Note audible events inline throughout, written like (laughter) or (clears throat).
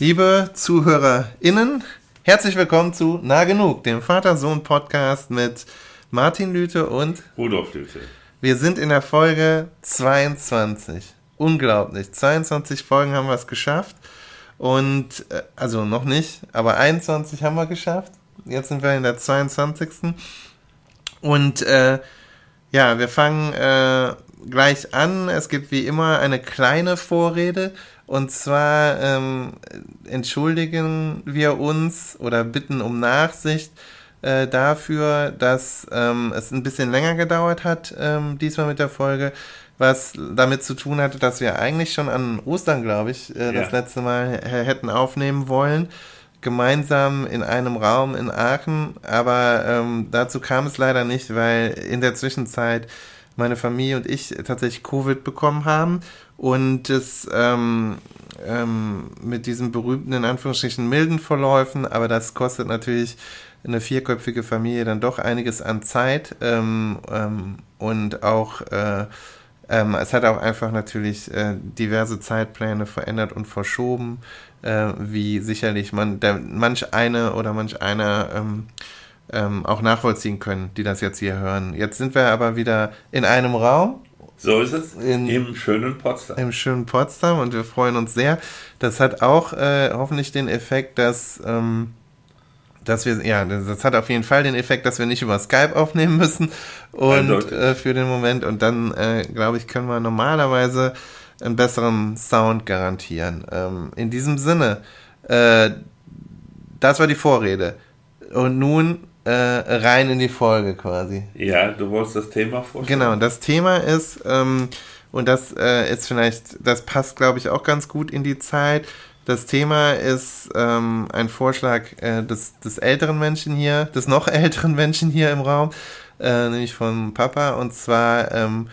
Liebe ZuhörerInnen, herzlich willkommen zu Nah Genug, dem Vater-Sohn-Podcast mit Martin Lüte und Rudolf Lüte. Wir sind in der Folge 22. Unglaublich. 22 Folgen haben wir es geschafft. Und, äh, also noch nicht, aber 21 haben wir geschafft. Jetzt sind wir in der 22. Und äh, ja, wir fangen äh, gleich an. Es gibt wie immer eine kleine Vorrede. Und zwar ähm, entschuldigen wir uns oder bitten um Nachsicht äh, dafür, dass ähm, es ein bisschen länger gedauert hat, ähm, diesmal mit der Folge, was damit zu tun hatte, dass wir eigentlich schon an Ostern, glaube ich, äh, ja. das letzte Mal hätten aufnehmen wollen gemeinsam in einem Raum in Aachen, aber ähm, dazu kam es leider nicht, weil in der Zwischenzeit meine Familie und ich tatsächlich Covid bekommen haben und es ähm, ähm, mit diesen berühmten, in Anführungsstrichen, milden Verläufen, aber das kostet natürlich eine vierköpfige Familie dann doch einiges an Zeit ähm, ähm, und auch äh, ähm, es hat auch einfach natürlich äh, diverse Zeitpläne verändert und verschoben, äh, wie sicherlich man der, manch eine oder manch einer ähm, auch nachvollziehen können, die das jetzt hier hören. Jetzt sind wir aber wieder in einem Raum. So ist es. In, Im schönen Potsdam. Im schönen Potsdam und wir freuen uns sehr. Das hat auch äh, hoffentlich den Effekt, dass, ähm, dass wir, ja, das hat auf jeden Fall den Effekt, dass wir nicht über Skype aufnehmen müssen und äh, für den Moment. Und dann, äh, glaube ich, können wir normalerweise einen besseren Sound garantieren. Ähm, in diesem Sinne, äh, das war die Vorrede. Und nun äh, rein in die Folge quasi. Ja, du wolltest das Thema vorstellen. Genau, das Thema ist, ähm, und das äh, ist vielleicht, das passt, glaube ich, auch ganz gut in die Zeit. Das Thema ist ähm, ein Vorschlag äh, des, des älteren Menschen hier, des noch (laughs) älteren Menschen hier im Raum, äh, nämlich von Papa. Und zwar ähm,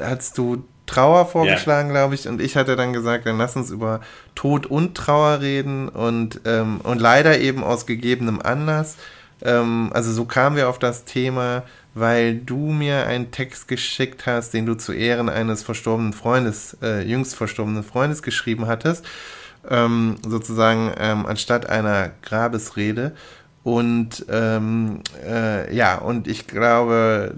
hast du Trauer vorgeschlagen, ja. glaube ich, und ich hatte dann gesagt, dann lass uns über Tod und Trauer reden und, ähm, und leider eben aus gegebenem Anlass. Ähm, also so kamen wir auf das Thema, weil du mir einen Text geschickt hast, den du zu Ehren eines verstorbenen Freundes, äh, jüngst verstorbenen Freundes geschrieben hattest, ähm, sozusagen ähm, anstatt einer Grabesrede. Und ähm, äh, ja, und ich glaube,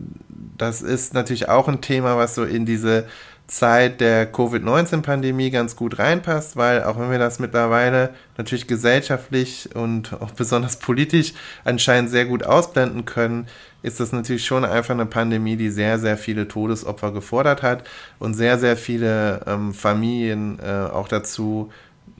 das ist natürlich auch ein Thema, was so in diese Zeit der Covid-19-Pandemie ganz gut reinpasst, weil auch wenn wir das mittlerweile natürlich gesellschaftlich und auch besonders politisch anscheinend sehr gut ausblenden können, ist das natürlich schon einfach eine Pandemie, die sehr, sehr viele Todesopfer gefordert hat und sehr, sehr viele ähm, Familien äh, auch dazu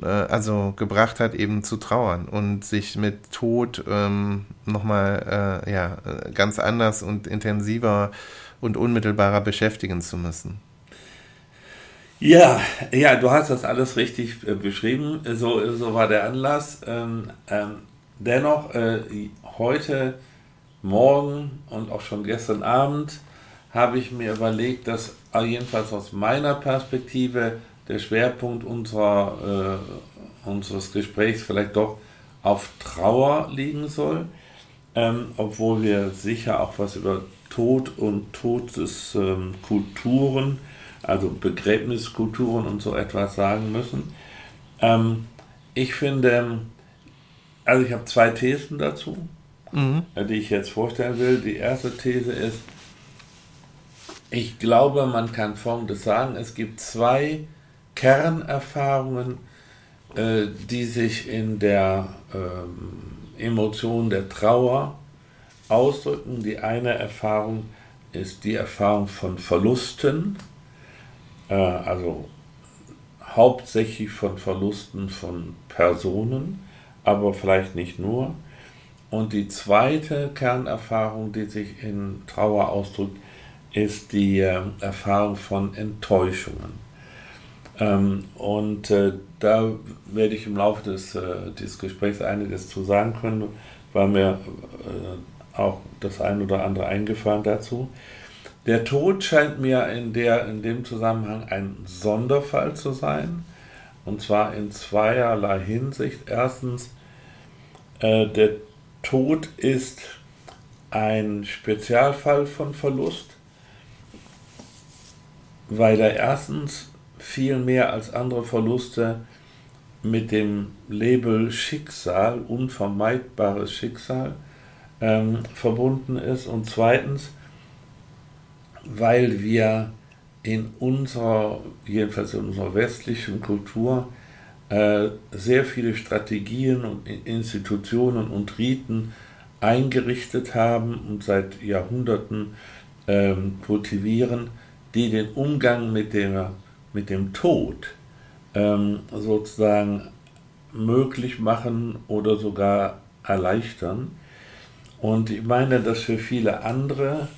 äh, also gebracht hat, eben zu trauern und sich mit Tod ähm, nochmal äh, ja, ganz anders und intensiver und unmittelbarer beschäftigen zu müssen. Ja, ja, du hast das alles richtig äh, beschrieben. So, so war der Anlass. Ähm, ähm, dennoch, äh, heute, morgen und auch schon gestern Abend habe ich mir überlegt, dass jedenfalls aus meiner Perspektive der Schwerpunkt unserer, äh, unseres Gesprächs vielleicht doch auf Trauer liegen soll, ähm, obwohl wir sicher auch was über Tod und Todeskulturen ähm, also Begräbniskulturen und so etwas sagen müssen. Ähm, ich finde, also ich habe zwei Thesen dazu, mhm. die ich jetzt vorstellen will. Die erste These ist, ich glaube, man kann Folgendes sagen, es gibt zwei Kernerfahrungen, äh, die sich in der ähm, Emotion der Trauer ausdrücken. Die eine Erfahrung ist die Erfahrung von Verlusten, äh, also hauptsächlich von Verlusten von Personen, aber vielleicht nicht nur. Und die zweite Kernerfahrung, die sich in Trauer ausdrückt, ist die äh, Erfahrung von Enttäuschungen. Ähm, und äh, da werde ich im Laufe des, äh, dieses Gesprächs einiges zu sagen können, weil mir äh, auch das ein oder andere eingefallen dazu. Der Tod scheint mir in, der, in dem Zusammenhang ein Sonderfall zu sein. Und zwar in zweierlei Hinsicht. Erstens, äh, der Tod ist ein Spezialfall von Verlust, weil er erstens viel mehr als andere Verluste mit dem Label Schicksal, unvermeidbares Schicksal, ähm, verbunden ist und zweitens, weil wir in unserer, jedenfalls in unserer westlichen Kultur, äh, sehr viele Strategien und Institutionen und Riten eingerichtet haben und seit Jahrhunderten ähm, kultivieren, die den Umgang mit, der, mit dem Tod ähm, sozusagen möglich machen oder sogar erleichtern. Und ich meine, dass für viele andere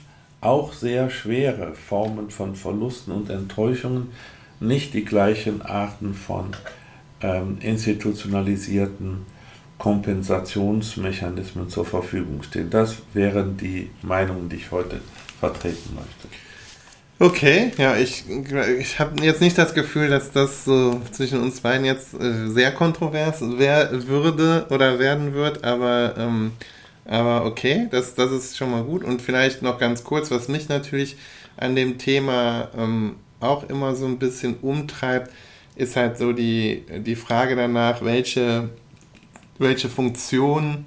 auch sehr schwere Formen von Verlusten und Enttäuschungen nicht die gleichen Arten von ähm, institutionalisierten Kompensationsmechanismen zur Verfügung stehen. Das wären die Meinungen, die ich heute vertreten möchte. Okay, ja, ich, ich habe jetzt nicht das Gefühl, dass das so zwischen uns beiden jetzt äh, sehr kontrovers wär, würde oder werden wird, aber, ähm, aber okay, das, das ist schon mal gut. Und vielleicht noch ganz kurz, was mich natürlich an dem Thema ähm, auch immer so ein bisschen umtreibt, ist halt so die, die Frage danach, welche, welche Funktion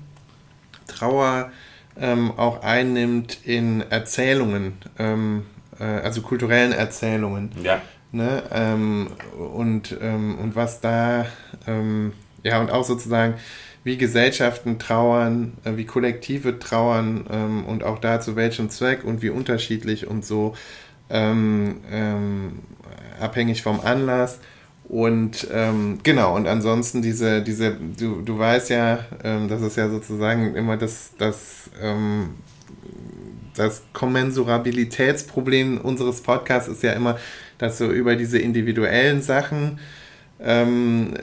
Trauer ähm, auch einnimmt in Erzählungen. Ähm, äh, also kulturellen Erzählungen. Ja. Ne? Ähm, und, ähm, und was da, ähm, ja, und auch sozusagen, wie Gesellschaften trauern, äh, wie Kollektive trauern ähm, und auch da zu welchem Zweck und wie unterschiedlich und so ähm, ähm, abhängig vom Anlass. Und ähm, genau, und ansonsten diese, diese, du, du weißt ja, ähm, das ist ja sozusagen immer das, das ähm, das Kommensurabilitätsproblem unseres Podcasts ist ja immer, dass so über diese individuellen Sachen ähm,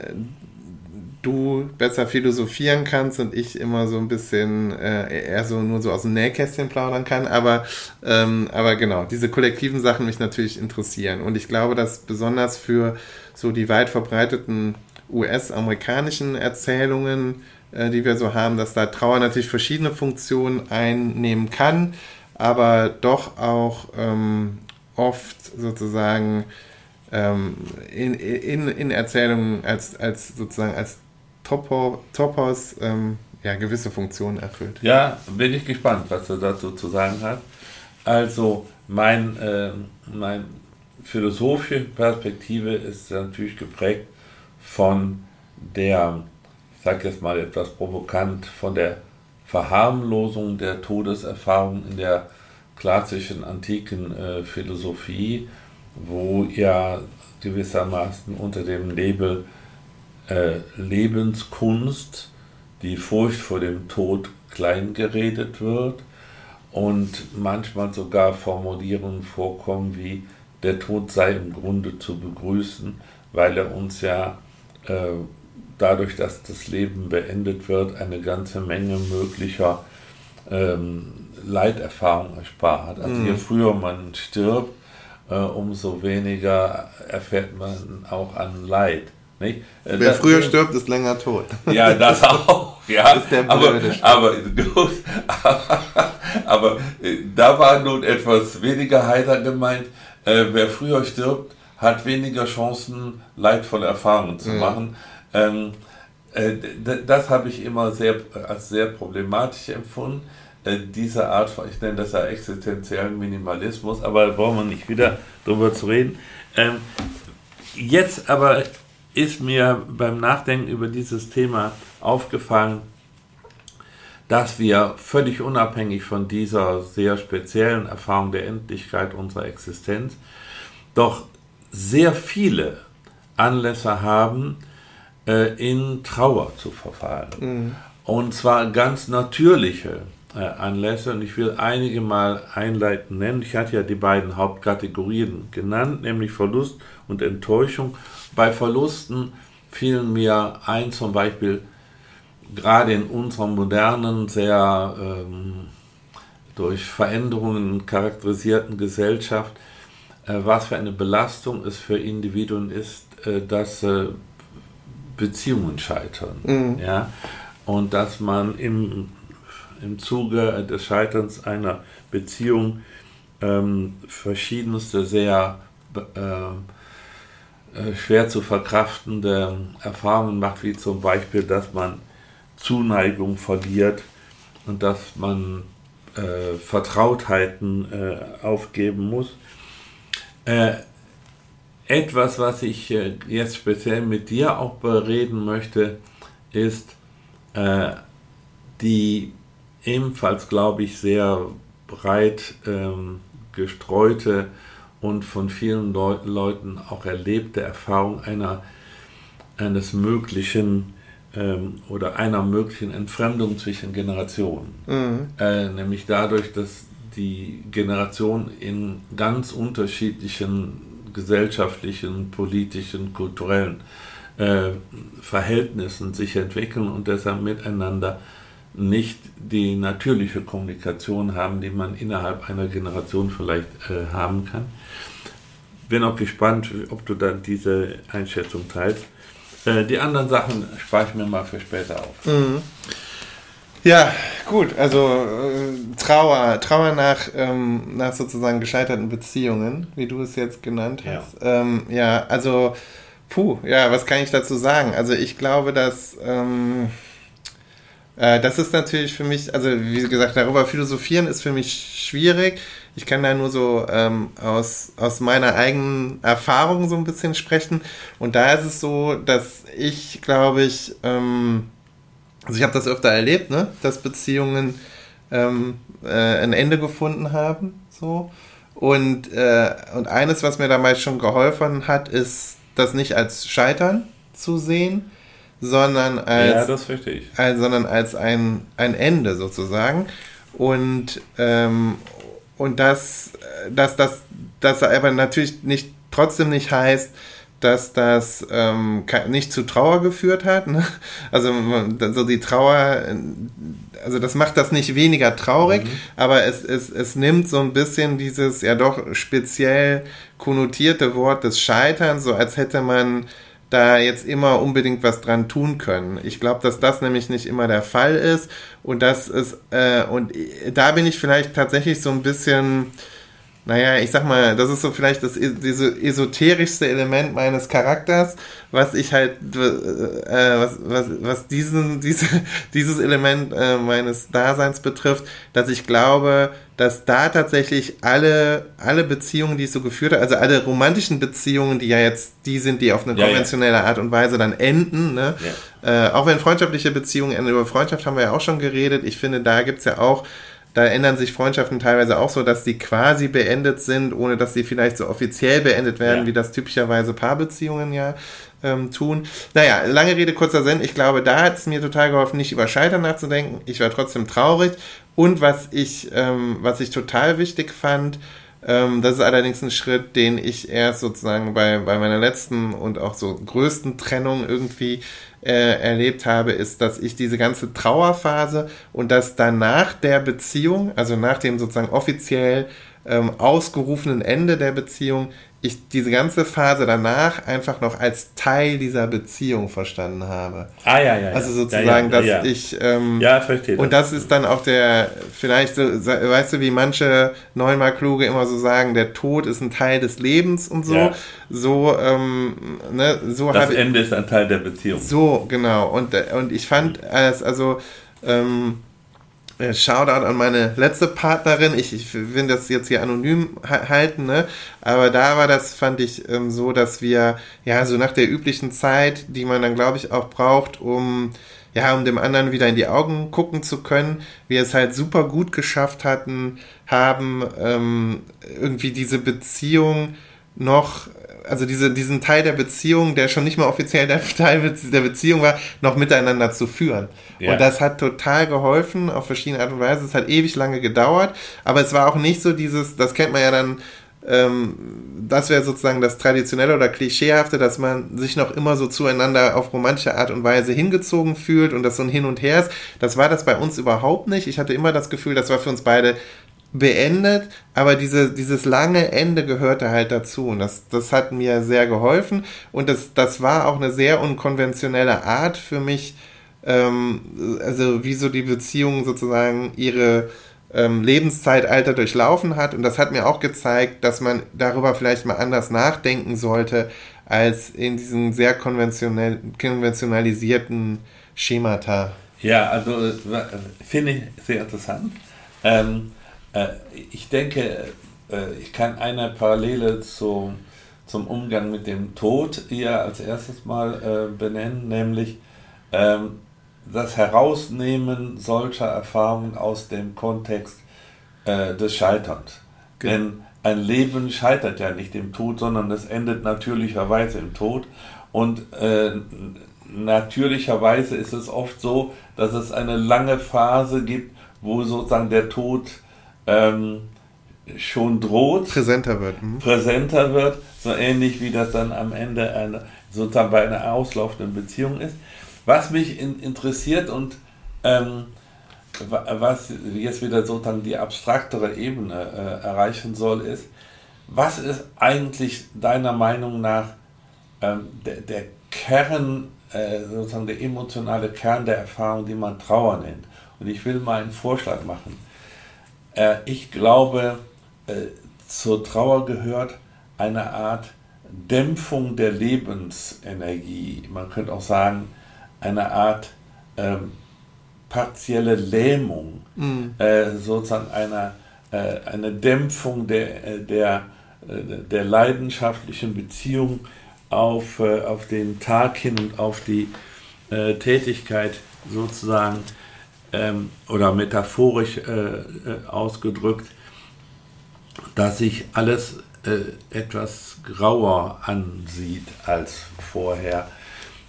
du besser philosophieren kannst und ich immer so ein bisschen äh, eher so nur so aus dem Nähkästchen plaudern kann. Aber, ähm, aber genau, diese kollektiven Sachen mich natürlich interessieren. Und ich glaube, dass besonders für so die weit verbreiteten US-amerikanischen Erzählungen, äh, die wir so haben, dass da Trauer natürlich verschiedene Funktionen einnehmen kann aber doch auch ähm, oft sozusagen ähm, in, in, in Erzählungen als, als sozusagen als Topo, Topos ähm, ja, gewisse Funktionen erfüllt. Ja, bin ich gespannt, was er dazu zu sagen hat. Also mein, äh, mein philosophische Perspektive ist natürlich geprägt von der, ich sage jetzt mal etwas provokant, von der Verharmlosung der Todeserfahrung in der klassischen antiken äh, Philosophie, wo ja gewissermaßen unter dem Label äh, Lebenskunst die Furcht vor dem Tod kleingeredet wird und manchmal sogar Formulierungen vorkommen wie der Tod sei im Grunde zu begrüßen, weil er uns ja äh, dadurch, dass das Leben beendet wird, eine ganze Menge möglicher ähm, Leiterfahrung erspart. Also mhm. je früher man stirbt, äh, umso weniger erfährt man auch an Leid. Nicht? Äh, Wer das, früher stirbt, ist länger tot. Ja, das auch. Ja, ist der aber, aber, aber, (laughs) aber äh, da war nun etwas weniger heiter gemeint. Äh, wer früher stirbt, hat weniger Chancen, leidvolle Erfahrungen zu mhm. machen. Ähm, äh, das habe ich immer sehr, als sehr problematisch empfunden. Äh, diese Art von, ich nenne das ja existenziellen Minimalismus, aber da brauchen wir nicht wieder drüber zu reden. Ähm, jetzt aber ist mir beim Nachdenken über dieses Thema aufgefallen, dass wir völlig unabhängig von dieser sehr speziellen Erfahrung der Endlichkeit unserer Existenz doch sehr viele Anlässe haben, äh, in Trauer zu verfallen. Mhm. Und zwar ganz natürliche Anlässe. Und ich will einige mal einleitend nennen. Ich hatte ja die beiden Hauptkategorien genannt, nämlich Verlust und Enttäuschung. Bei Verlusten fielen mir ein zum Beispiel gerade in unserer modernen, sehr ähm, durch Veränderungen charakterisierten Gesellschaft, äh, was für eine Belastung es für Individuen ist, äh, dass äh, Beziehungen scheitern. Mhm. Ja? Und dass man im, im Zuge des Scheiterns einer Beziehung ähm, verschiedenste sehr äh, äh, schwer zu verkraftende Erfahrungen macht, wie zum Beispiel, dass man Zuneigung verliert und dass man äh, Vertrautheiten äh, aufgeben muss. Äh, etwas, was ich äh, jetzt speziell mit dir auch bereden möchte, ist die ebenfalls, glaube ich, sehr breit ähm, gestreute und von vielen Leu Leuten auch erlebte Erfahrung einer, eines möglichen ähm, oder einer möglichen Entfremdung zwischen Generationen. Mhm. Äh, nämlich dadurch, dass die Generationen in ganz unterschiedlichen gesellschaftlichen, politischen, kulturellen äh, Verhältnissen sich entwickeln und deshalb miteinander nicht die natürliche Kommunikation haben, die man innerhalb einer Generation vielleicht äh, haben kann. Bin auch gespannt, ob du dann diese Einschätzung teilst. Äh, die anderen Sachen spare ich mir mal für später auf. Mhm. Ja, gut, also äh, Trauer, Trauer nach, ähm, nach sozusagen gescheiterten Beziehungen, wie du es jetzt genannt hast. Ja, ähm, ja also, puh, ja, was kann ich dazu sagen? Also ich glaube, dass ähm, äh, das ist natürlich für mich, also wie gesagt, darüber philosophieren ist für mich schwierig. Ich kann da nur so ähm, aus, aus meiner eigenen Erfahrung so ein bisschen sprechen. Und da ist es so, dass ich, glaube ich, ähm, also ich habe das öfter erlebt, ne, dass Beziehungen ähm, äh, ein Ende gefunden haben. So. Und, äh, und eines, was mir damals schon geholfen hat, ist, das nicht als Scheitern zu sehen, sondern als, ja. Als, sondern als ein, ein Ende sozusagen. Und, ähm, und das, dass das, das aber natürlich nicht, trotzdem nicht heißt, dass das ähm, nicht zu Trauer geführt hat. Ne? Also so die Trauer, also das macht das nicht weniger traurig, mhm. aber es, es, es nimmt so ein bisschen dieses ja doch speziell konnotierte Wort des Scheiterns, so als hätte man da jetzt immer unbedingt was dran tun können. Ich glaube, dass das nämlich nicht immer der Fall ist und das ist äh, und da bin ich vielleicht tatsächlich so ein bisschen naja, ich sag mal, das ist so vielleicht das diese esoterischste Element meines Charakters, was ich halt, äh, was, was, was diesen, (laughs) diese, dieses Element äh, meines Daseins betrifft, dass ich glaube, dass da tatsächlich alle, alle Beziehungen, die ich so geführt habe, also alle romantischen Beziehungen, die ja jetzt die sind, die auf eine ja, konventionelle ja. Art und Weise dann enden, ne? Ja. Äh, auch wenn freundschaftliche Beziehungen enden, über Freundschaft haben wir ja auch schon geredet, ich finde, da gibt's ja auch da ändern sich Freundschaften teilweise auch so, dass sie quasi beendet sind, ohne dass sie vielleicht so offiziell beendet werden, ja. wie das typischerweise Paarbeziehungen ja ähm, tun. Naja, lange Rede, kurzer Sinn. Ich glaube, da hat es mir total geholfen, nicht über Scheitern nachzudenken. Ich war trotzdem traurig. Und was ich, ähm, was ich total wichtig fand, ähm, das ist allerdings ein Schritt, den ich erst sozusagen bei, bei meiner letzten und auch so größten Trennung irgendwie äh, erlebt habe, ist, dass ich diese ganze Trauerphase und dass danach der Beziehung, also nach dem sozusagen offiziell ähm, ausgerufenen Ende der Beziehung, ich diese ganze Phase danach einfach noch als Teil dieser Beziehung verstanden habe. Ah ja, ja. Also sozusagen, ja, ja, dass ja. ich ähm, ja verstehe. Und das ist dann auch der vielleicht so, weißt du, wie manche neunmal kluge immer so sagen, der Tod ist ein Teil des Lebens und so. So, ähm, ne, so das Ende ich, ist ein Teil der Beziehung. So genau. Und und ich fand es also ähm, äh, Shoutout an meine letzte Partnerin. Ich, ich will das jetzt hier anonym halten, ne? Aber da war das, fand ich, ähm, so, dass wir, ja, so nach der üblichen Zeit, die man dann, glaube ich, auch braucht, um, ja, um dem anderen wieder in die Augen gucken zu können, wir es halt super gut geschafft hatten, haben, ähm, irgendwie diese Beziehung noch also diese, diesen Teil der Beziehung, der schon nicht mal offiziell der (laughs) Teil der Beziehung war, noch miteinander zu führen. Ja. Und das hat total geholfen, auf verschiedene Art und Weise. Es hat ewig lange gedauert, aber es war auch nicht so dieses, das kennt man ja dann, ähm, das wäre sozusagen das Traditionelle oder Klischeehafte, dass man sich noch immer so zueinander auf romantische Art und Weise hingezogen fühlt und das so ein Hin und Her ist. Das war das bei uns überhaupt nicht. Ich hatte immer das Gefühl, das war für uns beide beendet, aber diese, dieses lange Ende gehörte halt dazu und das, das hat mir sehr geholfen und das, das war auch eine sehr unkonventionelle Art für mich, ähm, also wie so die Beziehung sozusagen ihre ähm, Lebenszeitalter durchlaufen hat. Und das hat mir auch gezeigt, dass man darüber vielleicht mal anders nachdenken sollte, als in diesen sehr konventionell, konventionalisierten Schemata. Ja, also äh, finde ich sehr interessant. Ähm, äh, ich denke, äh, ich kann eine Parallele zu, zum Umgang mit dem Tod hier als erstes mal äh, benennen, nämlich ähm, das Herausnehmen solcher Erfahrungen aus dem Kontext äh, des Scheiterns. Genau. Denn ein Leben scheitert ja nicht im Tod, sondern es endet natürlicherweise im Tod. Und äh, natürlicherweise ist es oft so, dass es eine lange Phase gibt, wo sozusagen der Tod ähm, schon droht. Präsenter wird. Mhm. Präsenter wird, so ähnlich wie das dann am Ende eine, sozusagen bei einer auslaufenden Beziehung ist. Was mich in, interessiert und ähm, was jetzt wieder sozusagen die abstraktere Ebene äh, erreichen soll, ist, was ist eigentlich deiner Meinung nach ähm, der, der, Kern, äh, sozusagen der emotionale Kern der Erfahrung, die man Trauer nennt? Und ich will mal einen Vorschlag machen. Äh, ich glaube, äh, zur Trauer gehört eine Art Dämpfung der Lebensenergie. Man könnte auch sagen, eine Art ähm, partielle Lähmung, mhm. äh, sozusagen einer, äh, eine Dämpfung der, äh, der, äh, der leidenschaftlichen Beziehung auf, auf den Tag hin und auf die Tätigkeit sozusagen ähm, oder metaphorisch ausgedrückt, dass sich alles etwas grauer ansieht als vorher.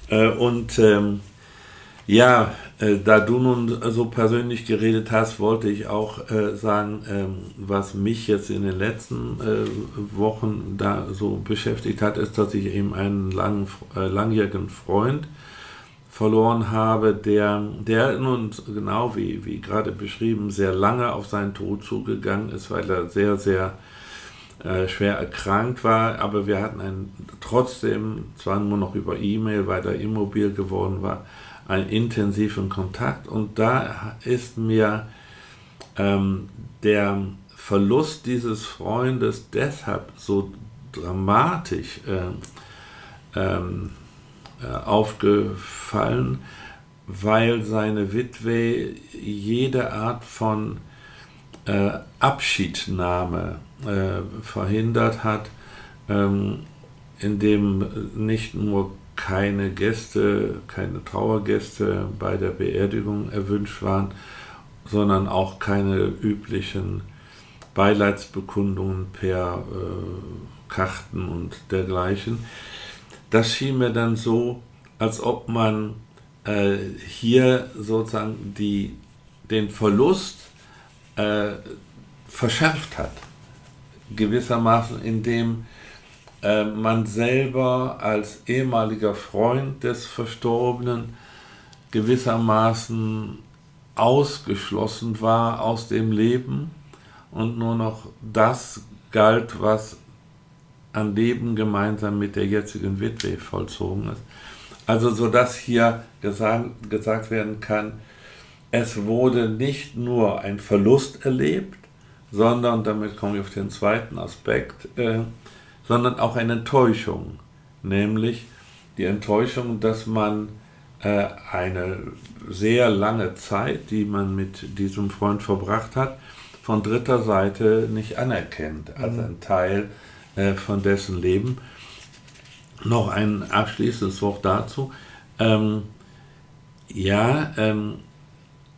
Äh, und ähm, ja, äh, da du nun so persönlich geredet hast, wollte ich auch äh, sagen, ähm, was mich jetzt in den letzten äh, Wochen da so beschäftigt hat, ist, dass ich eben einen langen, äh, langjährigen Freund verloren habe, der, der nun genau wie, wie gerade beschrieben, sehr lange auf seinen Tod zugegangen ist, weil er sehr, sehr äh, schwer erkrankt war, aber wir hatten einen, trotzdem, zwar nur noch über E-Mail, weil er immobil geworden war, einen intensiven Kontakt. Und da ist mir ähm, der Verlust dieses Freundes deshalb so dramatisch äh, ähm, äh, aufgefallen, weil seine Witwe jede Art von äh, Abschiednahme äh, verhindert hat, ähm, indem nicht nur keine Gäste, keine Trauergäste bei der Beerdigung erwünscht waren, sondern auch keine üblichen Beileidsbekundungen per äh, Karten und dergleichen. Das schien mir dann so, als ob man äh, hier sozusagen die, den Verlust äh, verschärft hat. Gewissermaßen, indem äh, man selber als ehemaliger Freund des Verstorbenen gewissermaßen ausgeschlossen war aus dem Leben und nur noch das galt, was an Leben gemeinsam mit der jetzigen Witwe vollzogen ist. Also so dass hier gesagt, gesagt werden kann, es wurde nicht nur ein Verlust erlebt, sondern, damit komme ich auf den zweiten Aspekt, äh, sondern auch eine Enttäuschung, nämlich die Enttäuschung, dass man äh, eine sehr lange Zeit, die man mit diesem Freund verbracht hat, von dritter Seite nicht anerkennt als mhm. ein Teil von dessen Leben. Noch ein abschließendes Wort dazu. Ähm, ja, ähm,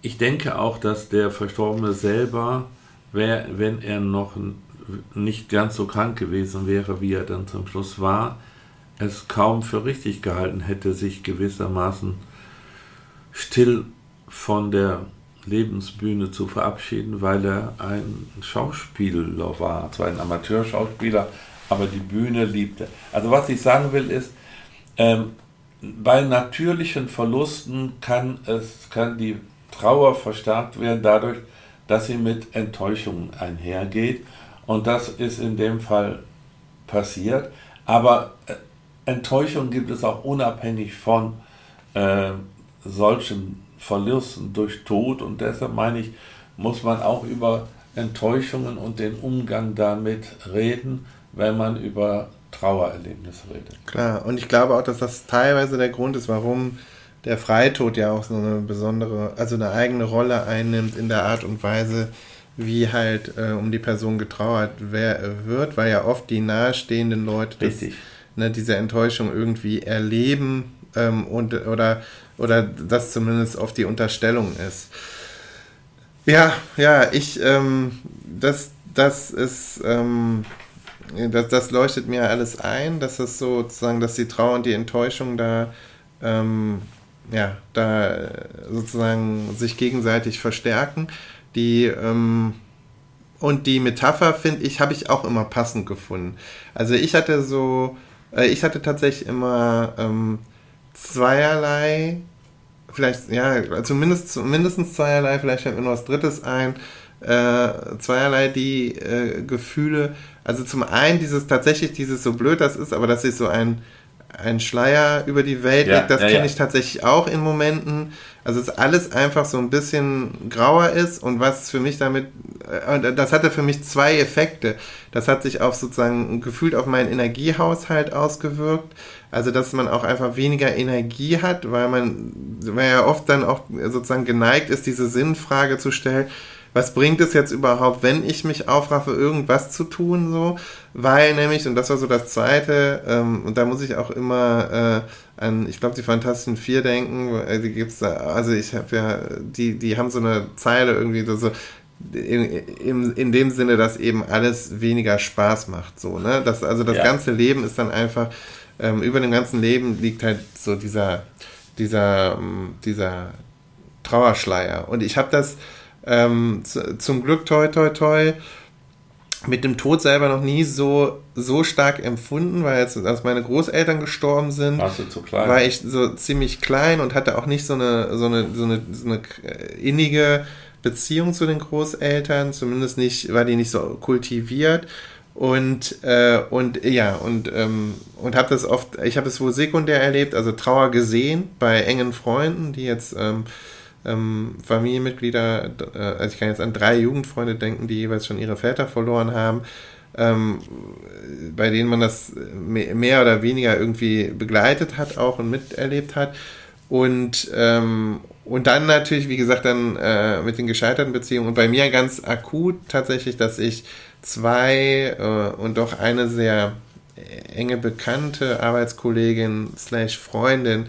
ich denke auch, dass der Verstorbene selber wär, wenn er noch nicht ganz so krank gewesen wäre, wie er dann zum Schluss war, es kaum für richtig gehalten hätte, sich gewissermaßen still von der Lebensbühne zu verabschieden, weil er ein Schauspieler war, zwar ein Amateurschauspieler, aber die Bühne liebte. Also was ich sagen will ist, ähm, bei natürlichen Verlusten kann es kann die Trauer verstärkt werden dadurch, dass sie mit Enttäuschung einhergeht. Und das ist in dem Fall passiert. Aber äh, Enttäuschung gibt es auch unabhängig von äh, solchen Verlusten durch Tod. Und deshalb meine ich, muss man auch über Enttäuschungen und den Umgang damit reden, wenn man über Trauererlebnisse redet. Klar, und ich glaube auch, dass das teilweise der Grund ist, warum der Freitod ja auch so eine besondere, also eine eigene Rolle einnimmt in der Art und Weise, wie halt äh, um die Person getrauert wer, wird, weil ja oft die nahestehenden Leute das, ne, diese Enttäuschung irgendwie erleben ähm, und, oder, oder das zumindest oft die Unterstellung ist. Ja, ja, ich, ähm, das, das ist, ähm, das, das leuchtet mir alles ein, dass es sozusagen, dass die Trauer und die Enttäuschung da, ähm, ja, da sozusagen sich gegenseitig verstärken. Die, ähm, und die Metapher, finde ich, habe ich auch immer passend gefunden. Also ich hatte so, äh, ich hatte tatsächlich immer ähm, zweierlei, vielleicht, ja, zumindest mindestens zweierlei, vielleicht fällt mir noch was Drittes ein, äh, zweierlei die äh, Gefühle. Also zum einen dieses tatsächlich dieses so blöd das ist, aber dass sich so ein ein Schleier über die Welt ja, legt, das ja, kenne ich tatsächlich auch in Momenten. Also es alles einfach so ein bisschen grauer ist und was für mich damit, äh, das hatte für mich zwei Effekte. Das hat sich auf sozusagen gefühlt auf meinen Energiehaushalt ausgewirkt. Also dass man auch einfach weniger Energie hat, weil man, weil ja oft dann auch sozusagen geneigt ist, diese Sinnfrage zu stellen was bringt es jetzt überhaupt, wenn ich mich aufraffe, irgendwas zu tun, so, weil nämlich, und das war so das Zweite, ähm, und da muss ich auch immer äh, an, ich glaube, die Fantastischen Vier denken, äh, die gibt's da, also ich habe ja, die, die haben so eine Zeile irgendwie so, in, in, in dem Sinne, dass eben alles weniger Spaß macht, so, ne, das, also das ja. ganze Leben ist dann einfach, ähm, über dem ganzen Leben liegt halt so dieser, dieser, dieser Trauerschleier. Und ich habe das, ähm, zum Glück, toi, toi, toi, mit dem Tod selber noch nie so, so stark empfunden, weil jetzt, als meine Großeltern gestorben sind, war ich so ziemlich klein und hatte auch nicht so eine, so eine, so eine, so eine innige Beziehung zu den Großeltern, zumindest nicht, war die nicht so kultiviert. Und, äh, und ja, und, ähm, und habe das oft, ich habe es wohl sekundär erlebt, also Trauer gesehen bei engen Freunden, die jetzt ähm, ähm, Familienmitglieder, äh, also ich kann jetzt an drei Jugendfreunde denken, die jeweils schon ihre Väter verloren haben, ähm, bei denen man das mehr oder weniger irgendwie begleitet hat auch und miterlebt hat. Und, ähm, und dann natürlich, wie gesagt, dann äh, mit den gescheiterten Beziehungen. Und bei mir ganz akut tatsächlich, dass ich zwei äh, und doch eine sehr enge bekannte Arbeitskollegin slash Freundin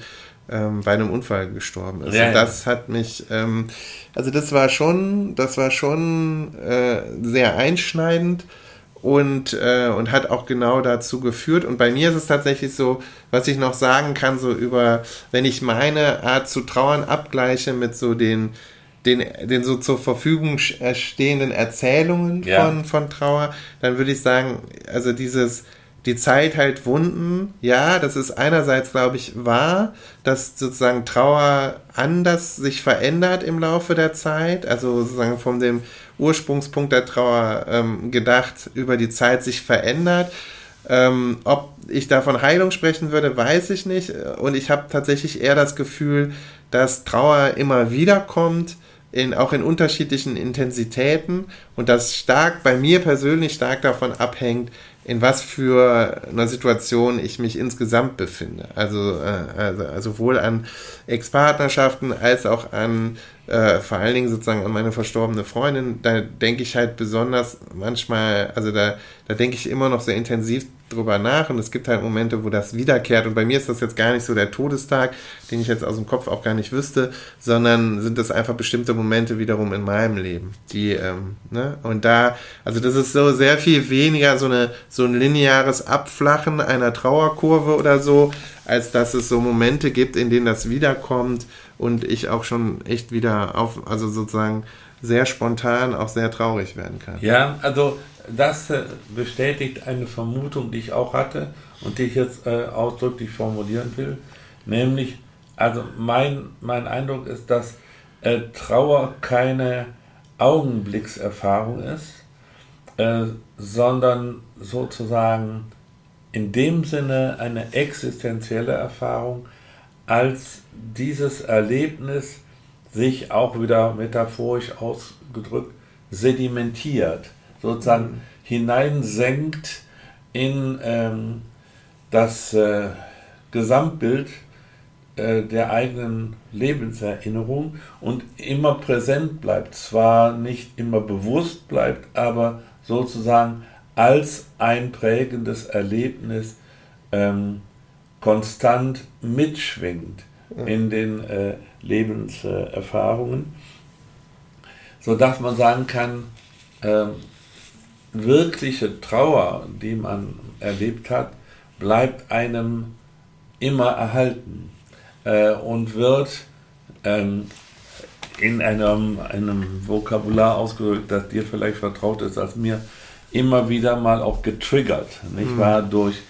ähm, bei einem Unfall gestorben ist. Ja, und das hat mich, ähm, also das war schon, das war schon äh, sehr einschneidend und, äh, und hat auch genau dazu geführt. Und bei mir ist es tatsächlich so, was ich noch sagen kann, so über, wenn ich meine Art zu trauern abgleiche mit so den, den, den so zur Verfügung stehenden Erzählungen ja. von, von Trauer, dann würde ich sagen, also dieses, die Zeit halt Wunden. Ja, das ist einerseits, glaube ich, wahr, dass sozusagen Trauer anders sich verändert im Laufe der Zeit. Also sozusagen von dem Ursprungspunkt der Trauer ähm, gedacht über die Zeit sich verändert. Ähm, ob ich davon Heilung sprechen würde, weiß ich nicht. Und ich habe tatsächlich eher das Gefühl, dass Trauer immer wieder kommt, in, auch in unterschiedlichen Intensitäten und das stark bei mir persönlich stark davon abhängt, in was für einer Situation ich mich insgesamt befinde. Also, äh, also, sowohl an Ex-Partnerschaften als auch an äh, vor allen Dingen sozusagen an meine verstorbene Freundin. Da denke ich halt besonders manchmal, also da, da denke ich immer noch sehr intensiv drüber nach. Und es gibt halt Momente, wo das wiederkehrt. Und bei mir ist das jetzt gar nicht so der Todestag, den ich jetzt aus dem Kopf auch gar nicht wüsste, sondern sind das einfach bestimmte Momente wiederum in meinem Leben, die, ähm, ne, und da, also das ist so sehr viel weniger so eine, so ein lineares Abflachen einer Trauerkurve oder so, als dass es so Momente gibt, in denen das wiederkommt und ich auch schon echt wieder auf, also sozusagen sehr spontan auch sehr traurig werden kann. Ja, also das äh, bestätigt eine Vermutung, die ich auch hatte und die ich jetzt äh, ausdrücklich formulieren will. Nämlich, also mein, mein Eindruck ist, dass äh, Trauer keine Augenblickserfahrung ist, äh, sondern sozusagen in dem Sinne eine existenzielle Erfahrung, als dieses Erlebnis sich auch wieder metaphorisch aus ausgedrückt, sedimentiert, sozusagen mhm. hineinsenkt in ähm, das äh, Gesamtbild äh, der eigenen Lebenserinnerung und immer präsent bleibt. Zwar nicht immer bewusst bleibt, aber sozusagen als ein prägendes Erlebnis ähm, konstant mitschwingt in den äh, Lebenserfahrungen, sodass man sagen kann, äh, wirkliche Trauer, die man erlebt hat, bleibt einem immer erhalten äh, und wird ähm, in einem, einem Vokabular ausgedrückt, das dir vielleicht vertraut ist als mir, immer wieder mal auch getriggert, nicht mhm. wahr, durch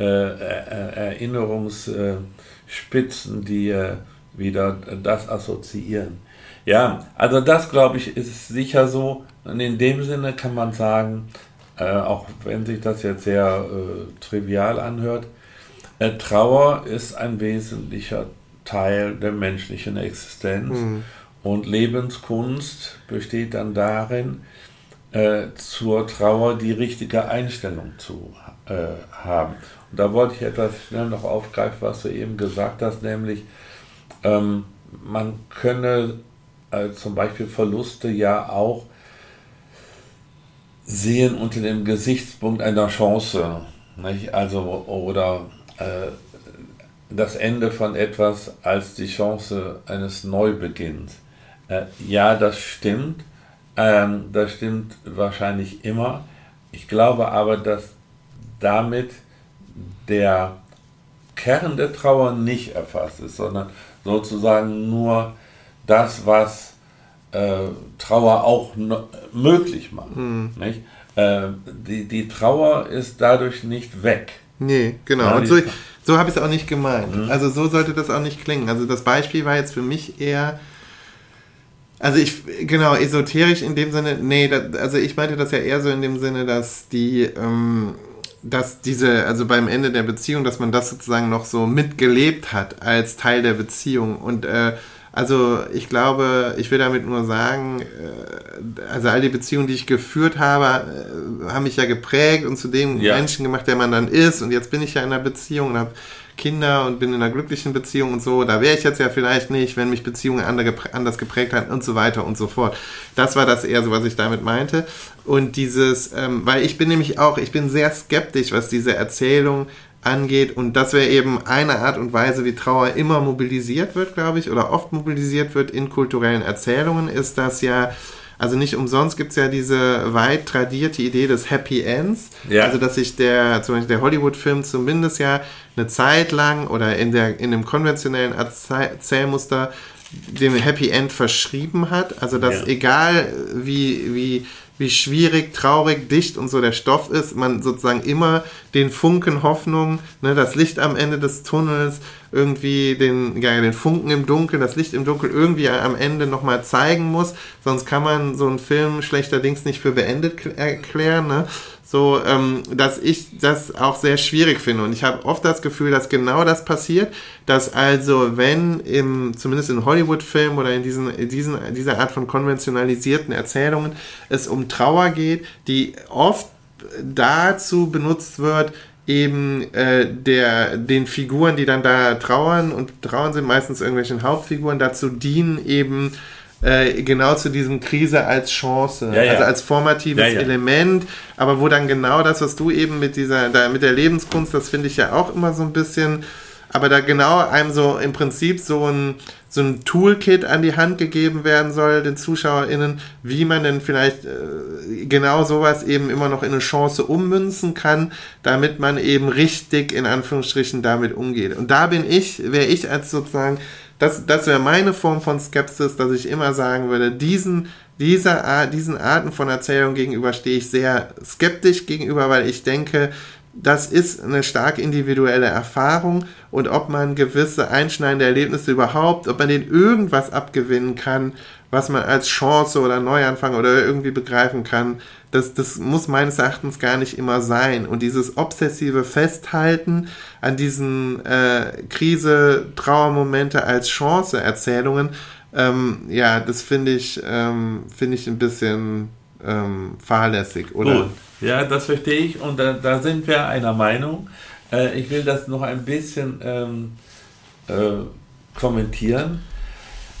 äh, Erinnerungsspitzen, die äh, wieder das assoziieren. Ja, also das glaube ich ist sicher so. Und in dem Sinne kann man sagen, äh, auch wenn sich das jetzt sehr äh, trivial anhört, äh, Trauer ist ein wesentlicher Teil der menschlichen Existenz. Mhm. Und Lebenskunst besteht dann darin, äh, zur Trauer die richtige Einstellung zu äh, haben. Und da wollte ich etwas schnell noch aufgreifen, was du eben gesagt hast, nämlich ähm, man könne äh, zum Beispiel Verluste ja auch sehen unter dem Gesichtspunkt einer Chance. Nicht? Also, oder äh, das Ende von etwas als die Chance eines Neubeginns. Äh, ja, das stimmt. Ähm, das stimmt wahrscheinlich immer. Ich glaube aber, dass damit der Kern der Trauer nicht erfasst ist, sondern sozusagen nur das, was äh, Trauer auch möglich macht. Mhm. Nicht? Äh, die, die Trauer ist dadurch nicht weg. Nee, genau. Ja, und so, so habe ich es auch nicht gemeint. Mhm. Also so sollte das auch nicht klingen. Also das Beispiel war jetzt für mich eher, also ich, genau, esoterisch in dem Sinne, nee, das, also ich meinte das ja eher so in dem Sinne, dass die, ähm, dass diese, also beim Ende der Beziehung, dass man das sozusagen noch so mitgelebt hat als Teil der Beziehung und äh, also ich glaube, ich will damit nur sagen, äh, also all die Beziehungen, die ich geführt habe, äh, haben mich ja geprägt und zu dem ja. Menschen gemacht, der man dann ist. Und jetzt bin ich ja in einer Beziehung und habe Kinder und bin in einer glücklichen Beziehung und so. Da wäre ich jetzt ja vielleicht nicht, wenn mich Beziehungen anders geprägt haben und so weiter und so fort. Das war das eher so, was ich damit meinte. Und dieses, ähm, weil ich bin nämlich auch, ich bin sehr skeptisch, was diese Erzählung angeht. Und das wäre eben eine Art und Weise, wie Trauer immer mobilisiert wird, glaube ich, oder oft mobilisiert wird in kulturellen Erzählungen, ist das ja, also nicht umsonst gibt es ja diese weit tradierte Idee des Happy Ends. Ja. Also dass sich der, zum Beispiel der Hollywood-Film zumindest ja eine Zeit lang oder in, der, in dem konventionellen Erzählmuster dem Happy End verschrieben hat. Also dass ja. egal wie, wie wie schwierig, traurig, dicht und so der Stoff ist, man sozusagen immer den Funken Hoffnung, ne, das Licht am Ende des Tunnels, irgendwie den, ja, den Funken im Dunkeln, das Licht im Dunkeln irgendwie am Ende nochmal zeigen muss. Sonst kann man so einen Film schlechterdings nicht für beendet erklären. Ne? So, ähm, dass ich das auch sehr schwierig finde. Und ich habe oft das Gefühl, dass genau das passiert, dass also, wenn im, zumindest in Hollywood-Filmen oder in diesen, diesen, dieser Art von konventionalisierten Erzählungen es um Trauer geht, die oft dazu benutzt wird, eben äh, der, den Figuren, die dann da trauern und trauern sind meistens irgendwelchen Hauptfiguren, dazu dienen eben äh, genau zu diesem Krise als Chance, ja, ja. also als formatives ja, Element, aber wo dann genau das, was du eben mit dieser, da, mit der Lebenskunst, das finde ich ja auch immer so ein bisschen, aber da genau einem so im Prinzip so ein, so ein Toolkit an die Hand gegeben werden soll, den ZuschauerInnen, wie man denn vielleicht äh, genau sowas eben immer noch in eine Chance ummünzen kann, damit man eben richtig in Anführungsstrichen damit umgeht. Und da bin ich, wäre ich als sozusagen, das, das wäre meine Form von Skepsis, dass ich immer sagen würde, diesen, dieser, diesen Arten von Erzählung gegenüber stehe ich sehr skeptisch gegenüber, weil ich denke, das ist eine stark individuelle Erfahrung und ob man gewisse einschneidende Erlebnisse überhaupt, ob man denen irgendwas abgewinnen kann, was man als Chance oder Neuanfang oder irgendwie begreifen kann, das, das muss meines Erachtens gar nicht immer sein. Und dieses obsessive Festhalten an diesen äh, Krise, Trauermomente als Chance-Erzählungen ähm, ja, das finde ich, ähm, finde ich ein bisschen ähm, fahrlässig, oder? Gut. Ja, das verstehe ich und da, da sind wir einer Meinung. Äh, ich will das noch ein bisschen ähm, äh, kommentieren.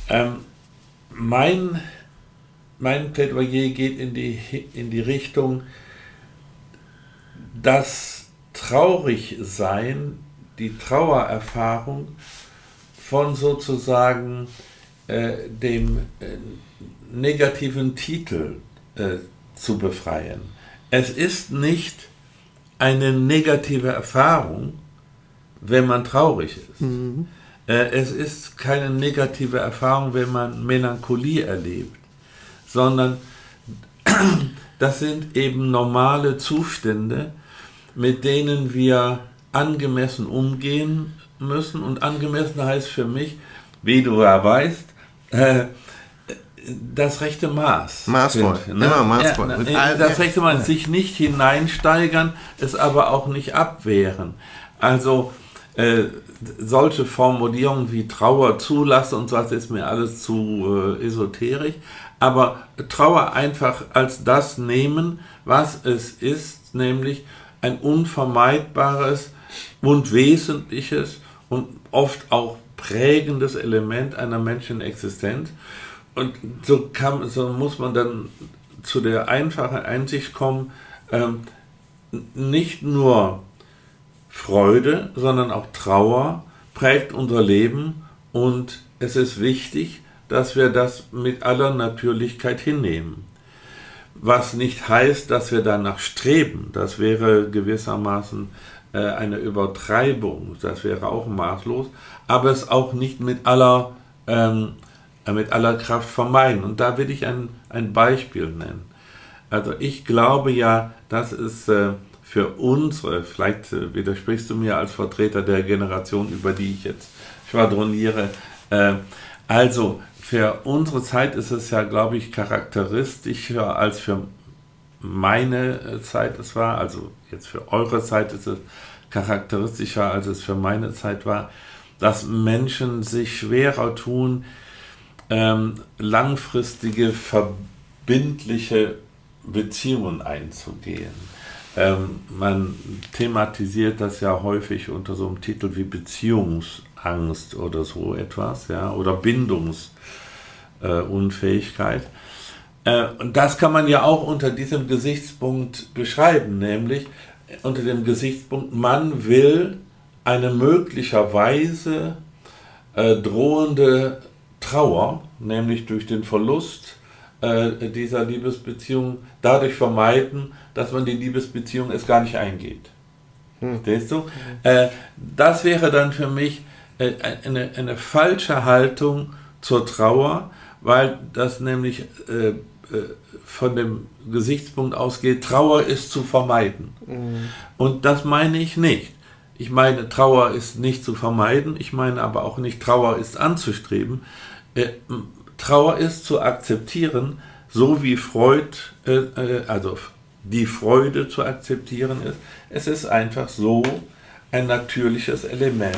Ähm, mein, mein Plädoyer geht in die, in die Richtung, dass Traurigsein, die Trauererfahrung von sozusagen äh, dem äh, negativen Titel äh, zu befreien. Es ist nicht eine negative Erfahrung, wenn man traurig ist. Mhm. Äh, es ist keine negative Erfahrung, wenn man Melancholie erlebt, sondern (clears throat) das sind eben normale Zustände, mit denen wir angemessen umgehen müssen. Und angemessen heißt für mich, wie du ja weißt, äh, das rechte Maß. Maßvoll, find, ne? immer maßvoll. Ja, das rechte Maß, sich nicht hineinsteigern, es aber auch nicht abwehren. Also äh, solche Formulierungen wie Trauer zulassen und was ist mir alles zu äh, esoterisch. Aber Trauer einfach als das nehmen, was es ist, nämlich ein unvermeidbares und wesentliches und oft auch prägendes Element einer Menschenexistenz. Und so, kann, so muss man dann zu der einfachen Einsicht kommen, ähm, nicht nur Freude, sondern auch Trauer prägt unser Leben und es ist wichtig, dass wir das mit aller Natürlichkeit hinnehmen. Was nicht heißt, dass wir danach streben. Das wäre gewissermaßen äh, eine Übertreibung. Das wäre auch maßlos. Aber es auch nicht mit aller, ähm, mit aller Kraft vermeiden. Und da will ich ein, ein Beispiel nennen. Also ich glaube ja, dass es äh, für unsere, vielleicht äh, widersprichst du mir als Vertreter der Generation, über die ich jetzt schwadroniere, äh, also für unsere Zeit ist es ja, glaube ich, charakteristischer als für meine äh, Zeit es war. Also jetzt für eure Zeit ist es charakteristischer, als es für meine Zeit war, dass Menschen sich schwerer tun, ähm, langfristige, verbindliche Beziehungen einzugehen. Ähm, man thematisiert das ja häufig unter so einem Titel wie Beziehungsangst oder so etwas, ja, oder Bindungsunfähigkeit. Äh, und das kann man ja auch unter diesem Gesichtspunkt beschreiben, nämlich unter dem Gesichtspunkt, man will eine möglicherweise äh, drohende Trauer, nämlich durch den Verlust äh, dieser Liebesbeziehung, dadurch vermeiden, dass man die Liebesbeziehung erst gar nicht eingeht. Hm. Verstehst du? Äh, das wäre dann für mich äh, eine, eine falsche Haltung zur Trauer, weil das nämlich äh, äh, von dem Gesichtspunkt ausgeht, Trauer ist zu vermeiden. Mhm. Und das meine ich nicht. Ich meine, Trauer ist nicht zu vermeiden, ich meine aber auch nicht, Trauer ist anzustreben. Äh, Trauer ist zu akzeptieren, so wie Freud, äh, äh, also die Freude zu akzeptieren ist. Es ist einfach so ein natürliches Element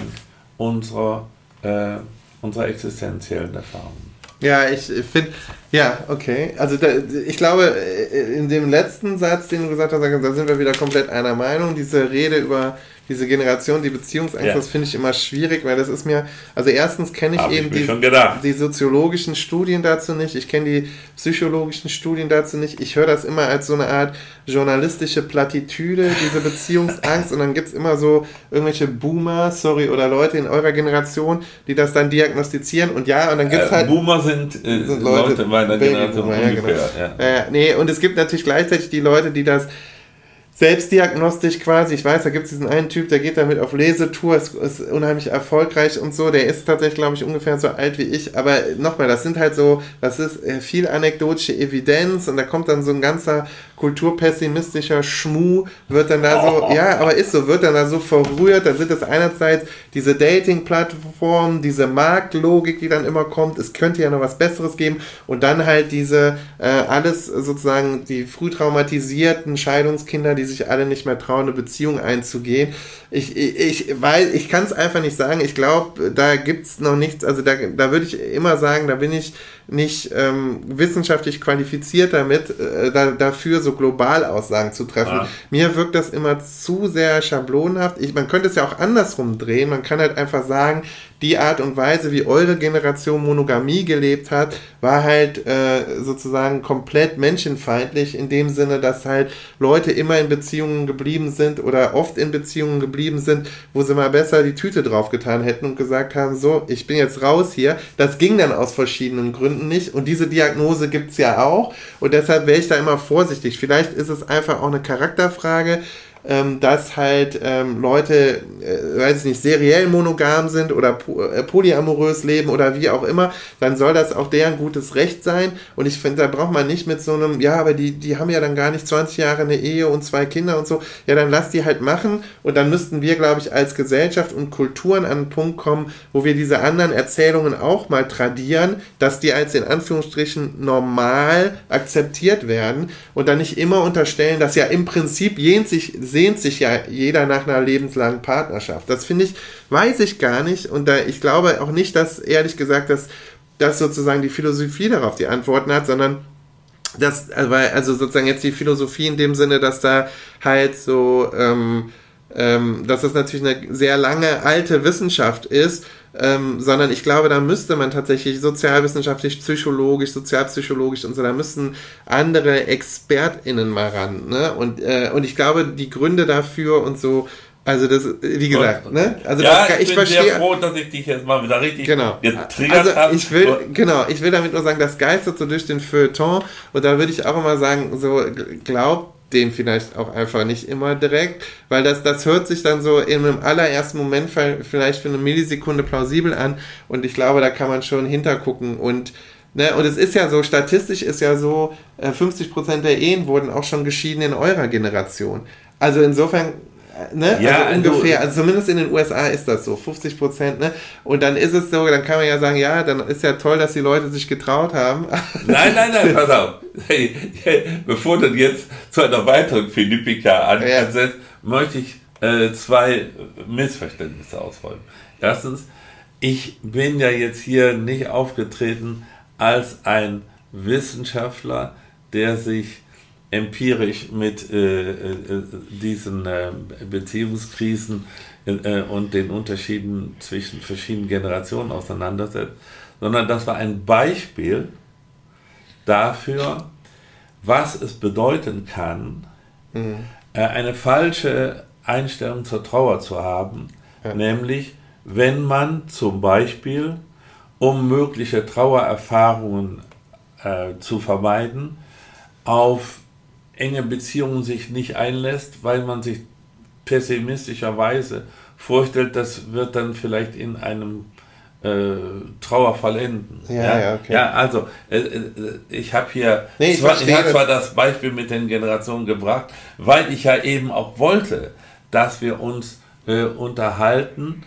unserer, äh, unserer existenziellen Erfahrung. Ja, ich finde, ja, okay. Also da, ich glaube, in dem letzten Satz, den du gesagt hast, da sind wir wieder komplett einer Meinung. Diese Rede über diese Generation, die Beziehungsangst, ja. das finde ich immer schwierig, weil das ist mir, also erstens kenne ich Hab eben ich die, die, soziologischen Studien dazu nicht, ich kenne die psychologischen Studien dazu nicht, ich höre das immer als so eine Art journalistische Plattitüde, diese Beziehungsangst und dann gibt es immer so irgendwelche Boomer, sorry, oder Leute in eurer Generation, die das dann diagnostizieren und ja, und dann gibt es äh, halt... Boomer sind, äh, sind Leute, Leute meiner Generation ja, genau. ja. Ja, nee, und es gibt natürlich gleichzeitig die Leute, die das selbstdiagnostisch quasi. Ich weiß, da gibt es diesen einen Typ, der geht damit auf Lesetour, ist, ist unheimlich erfolgreich und so. Der ist tatsächlich, glaube ich, ungefähr so alt wie ich. Aber nochmal, das sind halt so, das ist äh, viel anekdotische Evidenz und da kommt dann so ein ganzer kulturpessimistischer Schmu wird dann da so, oh. (laughs) ja, aber ist so, wird dann da so verrührt. Dann sind es einerseits diese Dating-Plattformen, diese Marktlogik, die dann immer kommt. Es könnte ja noch was Besseres geben. Und dann halt diese, äh, alles sozusagen die früh traumatisierten Scheidungskinder, die sich alle nicht mehr trauen, eine Beziehung einzugehen. Ich, ich, ich weil ich kann es einfach nicht sagen. Ich glaube, da gibt es noch nichts. Also da, da würde ich immer sagen, da bin ich nicht ähm, wissenschaftlich qualifiziert damit, äh, da, dafür so global Aussagen zu treffen. Ah. Mir wirkt das immer zu sehr schablonhaft. Ich, man könnte es ja auch andersrum drehen. Man kann halt einfach sagen, die Art und Weise, wie eure Generation Monogamie gelebt hat, war halt äh, sozusagen komplett menschenfeindlich in dem Sinne, dass halt Leute immer in Beziehungen geblieben sind oder oft in Beziehungen geblieben sind, wo sie mal besser die Tüte draufgetan hätten und gesagt haben, so, ich bin jetzt raus hier. Das ging dann aus verschiedenen Gründen nicht und diese Diagnose gibt's ja auch und deshalb wäre ich da immer vorsichtig. Vielleicht ist es einfach auch eine Charakterfrage ähm, dass halt ähm, Leute, äh, weiß ich nicht, seriell monogam sind oder äh, polyamorös leben oder wie auch immer, dann soll das auch deren gutes Recht sein. Und ich finde, da braucht man nicht mit so einem, ja, aber die, die haben ja dann gar nicht 20 Jahre eine Ehe und zwei Kinder und so. Ja, dann lass die halt machen. Und dann müssten wir, glaube ich, als Gesellschaft und Kulturen an einen Punkt kommen, wo wir diese anderen Erzählungen auch mal tradieren, dass die als in Anführungsstrichen normal akzeptiert werden und dann nicht immer unterstellen, dass ja im Prinzip jens sich sehnt sich ja jeder nach einer lebenslangen Partnerschaft. Das finde ich, weiß ich gar nicht. Und da, ich glaube auch nicht, dass, ehrlich gesagt, dass das sozusagen die Philosophie darauf die Antworten hat, sondern das, also sozusagen jetzt die Philosophie in dem Sinne, dass da halt so, ähm, ähm, dass das natürlich eine sehr lange alte Wissenschaft ist ähm, sondern ich glaube, da müsste man tatsächlich sozialwissenschaftlich, psychologisch, sozialpsychologisch und so, da müssten andere ExpertInnen mal ran. Ne? Und, äh, und ich glaube, die Gründe dafür und so, also das, wie gesagt, ne? Also ja, das, ich, ich bin verstehe, sehr froh, dass ich dich jetzt mal wieder richtig genau. also habe. Ich will, genau, ich will damit nur sagen, das geistert so durch den Feuilleton und da würde ich auch immer sagen, so glaubt dem vielleicht auch einfach nicht immer direkt, weil das, das hört sich dann so in einem allerersten Moment vielleicht für eine Millisekunde plausibel an und ich glaube, da kann man schon hintergucken und Ne, und es ist ja so, statistisch ist ja so, 50% äh, der Ehen wurden auch schon geschieden in eurer Generation. Also insofern ne? Ja, also ungefähr, also, also zumindest in den USA ist das so, 50 Prozent, ne? Und dann ist es so, dann kann man ja sagen, ja, dann ist ja toll, dass die Leute sich getraut haben. (laughs) Nein, nein, nein, pass auf. Bevor du jetzt zu einer weiteren Philippika ansetzt, ja. möchte ich äh, zwei Missverständnisse ausräumen. Erstens, ich bin ja jetzt hier nicht aufgetreten als ein Wissenschaftler, der sich empirisch mit äh, äh, diesen äh, Beziehungskrisen äh, und den Unterschieden zwischen verschiedenen Generationen auseinandersetzt, sondern das war ein Beispiel dafür, was es bedeuten kann, mhm. Äh, eine falsche Einstellung zur Trauer zu haben, ja. nämlich wenn man zum Beispiel, um mögliche Trauererfahrungen äh, zu vermeiden, auf enge Beziehungen sich nicht einlässt, weil man sich pessimistischerweise vorstellt, das wird dann vielleicht in einem äh, Trauerfall enden. Ja, ja, ja, okay. ja also äh, äh ich habe hier nee, ich zwar, ich habe zwar das Beispiel mit den Generationen gebracht, weil ich ja eben auch wollte, dass wir uns äh, unterhalten,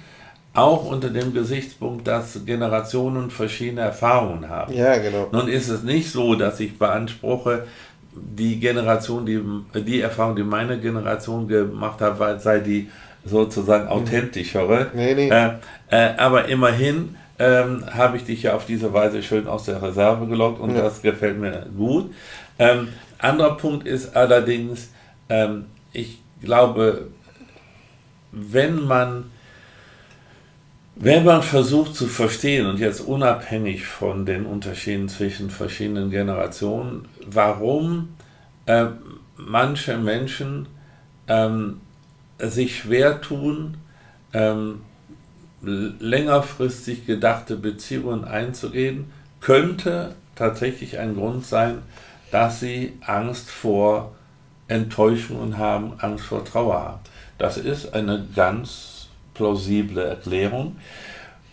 auch unter dem Gesichtspunkt, dass Generationen verschiedene Erfahrungen haben. Ja, genau. Nun ist es nicht so, dass ich beanspruche, die Generation, die, die Erfahrung, die meine Generation gemacht hat, sei die sozusagen mhm. authentischere. Nee, nee. Äh, äh, aber immerhin ähm, habe ich dich ja auf diese Weise schön aus der Reserve gelockt und ja. das gefällt mir gut. Ähm, anderer Punkt ist allerdings, ähm, ich glaube, wenn man wenn man versucht zu verstehen, und jetzt unabhängig von den Unterschieden zwischen verschiedenen Generationen, warum äh, manche Menschen ähm, sich schwer tun, ähm, längerfristig gedachte Beziehungen einzugehen, könnte tatsächlich ein Grund sein, dass sie Angst vor Enttäuschungen haben, Angst vor Trauer haben. Das ist eine ganz plausible Erklärung.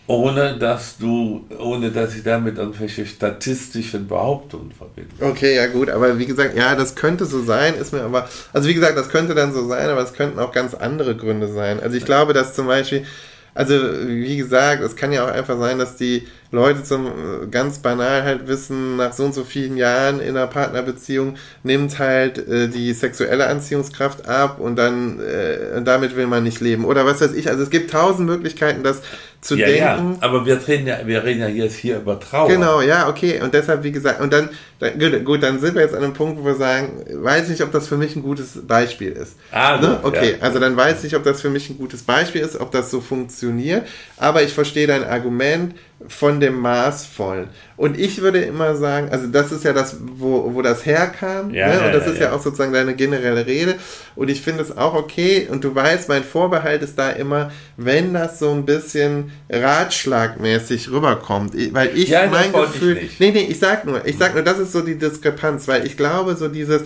ohne dass du, ohne dass ich damit irgendwelche statistischen Behauptungen verbinde. Okay, ja gut, aber wie gesagt, ja, das könnte so sein, ist mir aber, also wie gesagt, das könnte dann so sein, aber es könnten auch ganz andere Gründe sein. Also ich glaube, dass zum Beispiel, also wie gesagt, es kann ja auch einfach sein, dass die Leute zum ganz banal halt wissen, nach so und so vielen Jahren in einer Partnerbeziehung nimmt halt äh, die sexuelle Anziehungskraft ab und dann äh, damit will man nicht leben. Oder was weiß ich. Also es gibt tausend Möglichkeiten, das zu ja, denken. Ja, aber wir reden ja, wir reden ja jetzt hier über Trauer. Genau, ja, okay. Und deshalb, wie gesagt, und dann, dann gut, gut, dann sind wir jetzt an einem Punkt, wo wir sagen, weiß nicht, ob das für mich ein gutes Beispiel ist. Ah, ne? Okay, ja. also dann weiß ich, ob das für mich ein gutes Beispiel ist, ob das so funktioniert. Aber ich verstehe dein Argument von dem Maßvollen. Und ich würde immer sagen, also das ist ja das, wo, wo das herkam. Ja, ne? Und das ja, ist ja. ja. auch sozusagen deine generelle Rede. Und ich finde es auch okay. Und du weißt, mein Vorbehalt ist da immer, wenn das so ein bisschen ratschlagmäßig rüberkommt. Weil ich Ja, mein wollte ich Gefühl. nicht. Nee, nee, ich sag nur, ich sag nur, das ist so die Diskrepanz, weil ich glaube, so dieses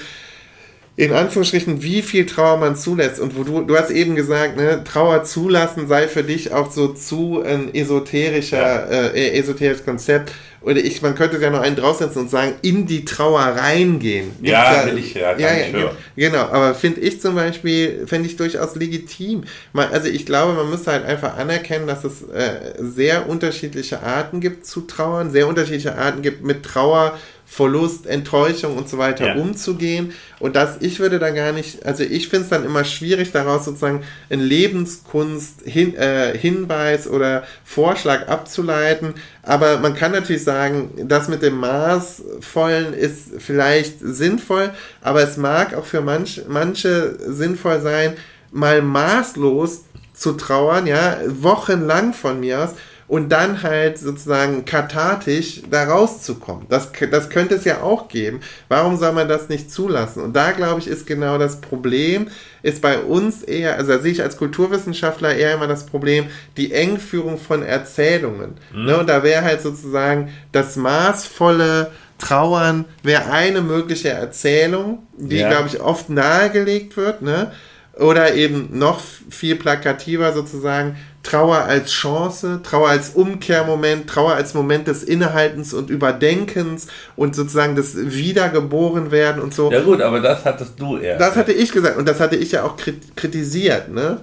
in Anführungsstrichen, wie viel Trauer man zulässt. Und wo du, du hast eben gesagt, ne, Trauer zulassen sei für dich auch so zu ein esoterischer, äh, esoterisches Konzept. Oder ich, man könnte ja noch einen draufsetzen und sagen, in die Trauer reingehen. Ja, Gibt's will ich ja ja, nicht ja. Genau, aber finde ich zum Beispiel, fände ich durchaus legitim. Man, also ich glaube, man müsste halt einfach anerkennen, dass es äh, sehr unterschiedliche Arten gibt zu trauern, sehr unterschiedliche Arten gibt mit Trauer, Verlust, Enttäuschung und so weiter Ja. umzugehen. Und das, ich würde da gar nicht, also ich finde es dann immer schwierig, daraus sozusagen einen Lebenskunst hin, äh, Hinweis oder Vorschlag abzuleiten. Aber man kann natürlich sagen, das mit dem Maßvollen ist vielleicht sinnvoll, aber es mag auch für manch, manche sinnvoll sein, mal maßlos zu trauern, ja, wochenlang von mir aus, und dann halt sozusagen kathartisch da rauszukommen. Das, das könnte es ja auch geben. Warum soll man das nicht zulassen? Und da, glaube ich, ist genau das Problem, ist bei uns eher, also da sehe ich als Kulturwissenschaftler eher immer das Problem, die Engführung von Erzählungen. Ne? Und da wäre halt sozusagen das maßvolle Trauern wäre eine mögliche Erzählung, die, Ja. glaube ich, oft nahegelegt wird, ne? Oder eben noch viel plakativer sozusagen Trauer als Chance, Trauer als Umkehrmoment, Trauer als Moment des Innehaltens und Überdenkens und sozusagen des Wiedergeborenwerden und so. Ja gut, aber das hattest du eher. Das hatte ich gesagt und das hatte ich ja auch krit- kritisiert, ne?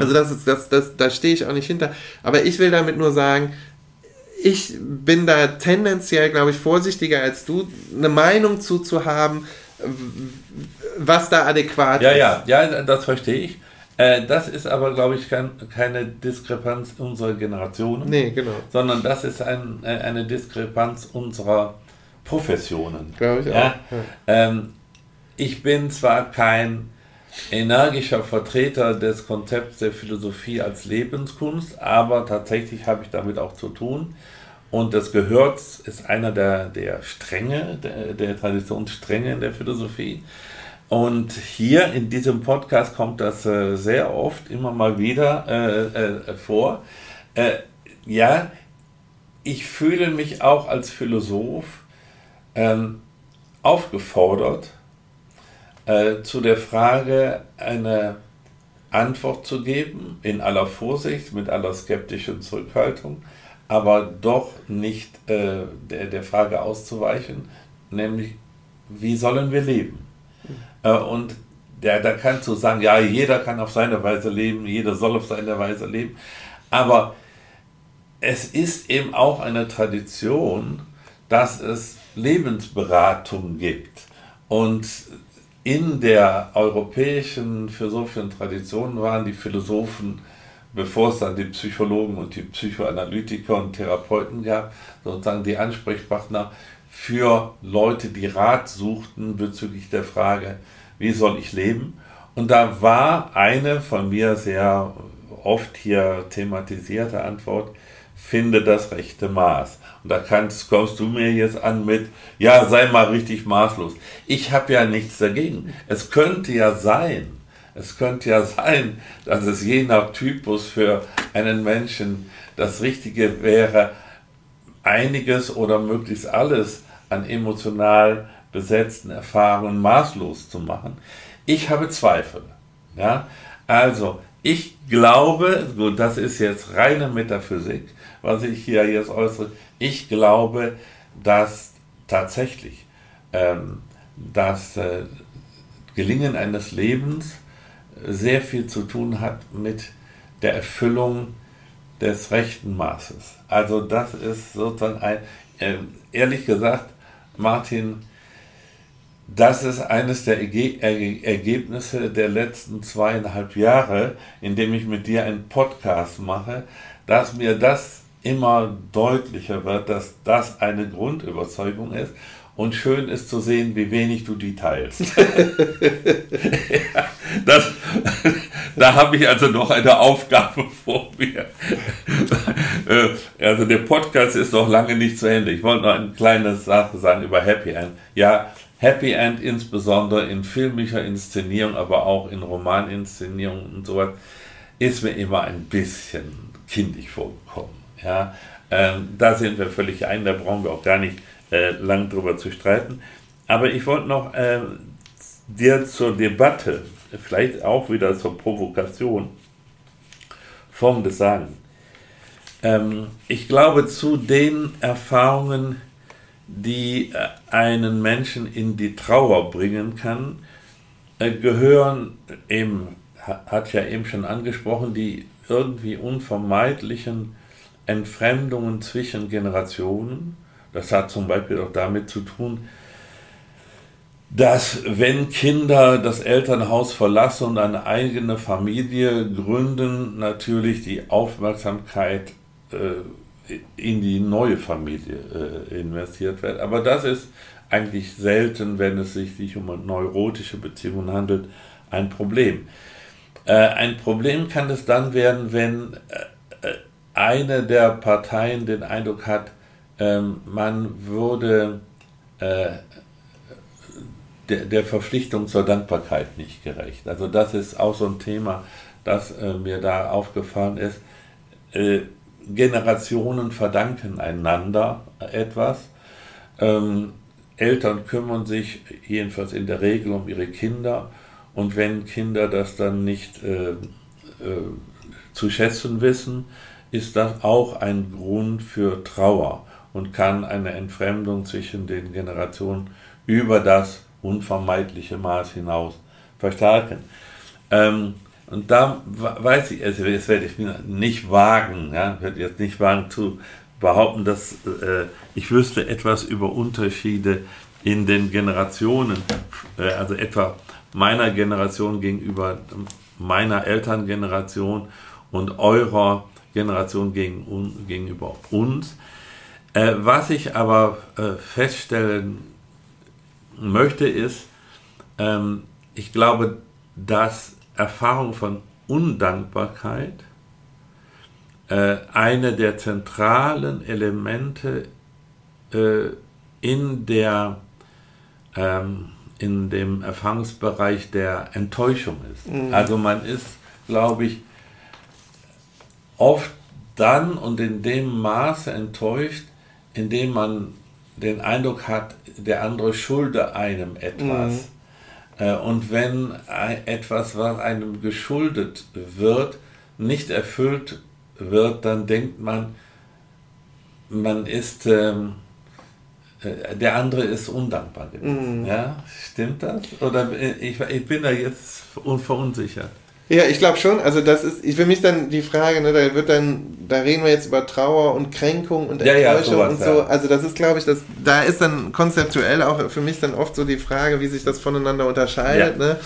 Also das ist, das, das, da stehe ich auch nicht hinter. Aber ich will damit nur sagen, ich bin da tendenziell, glaube ich, vorsichtiger als du, eine Meinung zu, zu haben, w- was da adäquat Ja, ist. ja, ja, das verstehe ich. Äh, das ist aber, glaube ich, kein, keine Diskrepanz unserer Generationen, Nee, genau. sondern das ist ein, äh, eine Diskrepanz unserer Professionen. Glaube ich auch. Ja? Ähm, ich bin zwar kein energischer Vertreter des Konzepts der Philosophie als Lebenskunst, aber tatsächlich habe ich damit auch zu tun. Und das gehört, ist einer der, der Stränge, der, der Traditionsstränge in der Philosophie. Und hier in diesem Podcast kommt das äh, sehr oft immer mal wieder äh, äh, vor. Äh, ja, ich fühle mich auch als Philosoph ähm, aufgefordert, äh, zu der Frage eine Antwort zu geben, in aller Vorsicht, mit aller skeptischen Zurückhaltung, aber doch nicht äh, der, der Frage auszuweichen, nämlich, wie sollen wir leben? Äh, und der, da kannst du sagen, ja, jeder kann auf seine Weise leben, jeder soll auf seine Weise leben, aber es ist eben auch eine Tradition, dass es Lebensberatung gibt. Und in der europäischen philosophischen Tradition waren die Philosophen, bevor es dann die Psychologen und die Psychoanalytiker und Therapeuten gab, sozusagen die Ansprechpartner für Leute, die Rat suchten bezüglich der Frage, wie soll ich leben? Und da war eine von mir sehr oft hier thematisierte Antwort, finde das rechte Maß. Und da kannst, kommst du mir jetzt an mit, ja, sei mal richtig maßlos. Ich habe ja nichts dagegen. Es könnte ja sein, es könnte ja sein, dass es je nach Typus für einen Menschen das Richtige wäre, einiges oder möglichst alles an emotional besetzten Erfahrungen maßlos zu machen. Ich habe Zweifel. Ja? Also, ich glaube, gut, das ist jetzt reine Metaphysik, was ich hier jetzt äußere, ich glaube, dass tatsächlich ähm, das äh, Gelingen eines Lebens sehr viel zu tun hat mit der Erfüllung des rechten Maßes. Also das ist sozusagen ein, äh, ehrlich gesagt, Martin, das ist eines der Erge Ergebnisse der letzten zweieinhalb Jahre, indem ich mit dir einen Podcast mache, dass mir das immer deutlicher wird, dass das eine Grundüberzeugung ist. Und schön ist zu sehen, wie wenig du die teilst. (laughs) ja, das, da habe ich also noch eine Aufgabe vor mir. Äh, also der Podcast ist noch lange nicht zu Ende. Ich wollte noch eine kleine Sache sagen über Happy End. Ja, Happy End insbesondere in filmischer Inszenierung, aber auch in Romaninszenierung und sowas, ist mir immer ein bisschen kindisch vorgekommen. Ja, ähm, da sind wir völlig ein, da brauchen wir auch gar nicht äh, lang drüber zu streiten. Aber ich wollte noch äh, dir zur Debatte, vielleicht auch wieder zur Provokation, Folgendes sagen. Ähm, ich glaube, zu den Erfahrungen, die äh, einen Menschen in die Trauer bringen kann, äh, gehören eben, hat ja eben schon angesprochen, die irgendwie unvermeidlichen Entfremdungen zwischen Generationen. Das hat zum Beispiel auch damit zu tun, dass wenn Kinder das Elternhaus verlassen und eine eigene Familie gründen, natürlich die Aufmerksamkeit äh, in die neue Familie äh, investiert wird. Aber das ist eigentlich selten, wenn es sich nicht um neurotische Beziehungen handelt, ein Problem. Äh, ein Problem kann es dann werden, wenn äh, eine der Parteien den Eindruck hat, ähm, man würde äh, der, der, Verpflichtung zur Dankbarkeit nicht gerecht. Also das ist auch so ein Thema, das äh, mir da aufgefallen ist. Äh, Generationen verdanken einander etwas. Ähm, Eltern kümmern sich jedenfalls in der Regel um ihre Kinder und wenn Kinder das dann nicht äh, äh, zu schätzen wissen, ist das auch ein Grund für Trauer und kann eine Entfremdung zwischen den Generationen über das unvermeidliche Maß hinaus verstärken. Ähm, und da weiß ich, also das werde ich nicht wagen, ja, werde jetzt nicht wagen zu behaupten, dass äh, ich wüsste etwas über Unterschiede in den Generationen, äh, also etwa meiner Generation gegenüber meiner Elterngeneration und eurer Generation gegen, un, gegenüber uns. Äh, was ich aber äh, feststellen möchte, ist, ähm, ich glaube, dass Erfahrung von Undankbarkeit äh, eine der zentralen Elemente äh, in, der, ähm, in dem Erfahrungsbereich der Enttäuschung ist. Mhm. Also man ist, glaube ich, oft dann und in dem Maße enttäuscht, in dem man den Eindruck hat, der andere schulde einem etwas. Mhm. Äh, und wenn etwas, was einem geschuldet wird, nicht erfüllt wird, dann denkt man, man ist, ähm, äh, der andere ist undankbar gewesen. Mhm. Ja, stimmt das? Oder ich, ich bin da jetzt verunsichert. Ja, ich glaube schon. Also das ist, für mich dann die Frage, ne, da wird dann, da reden wir jetzt über Trauer und Kränkung und Enttäuschung ja, ja, sowas, und so. Ja. Also das ist, glaube ich, das, da ist dann konzeptuell auch für mich dann oft so die Frage, wie sich das voneinander unterscheidet. Ne?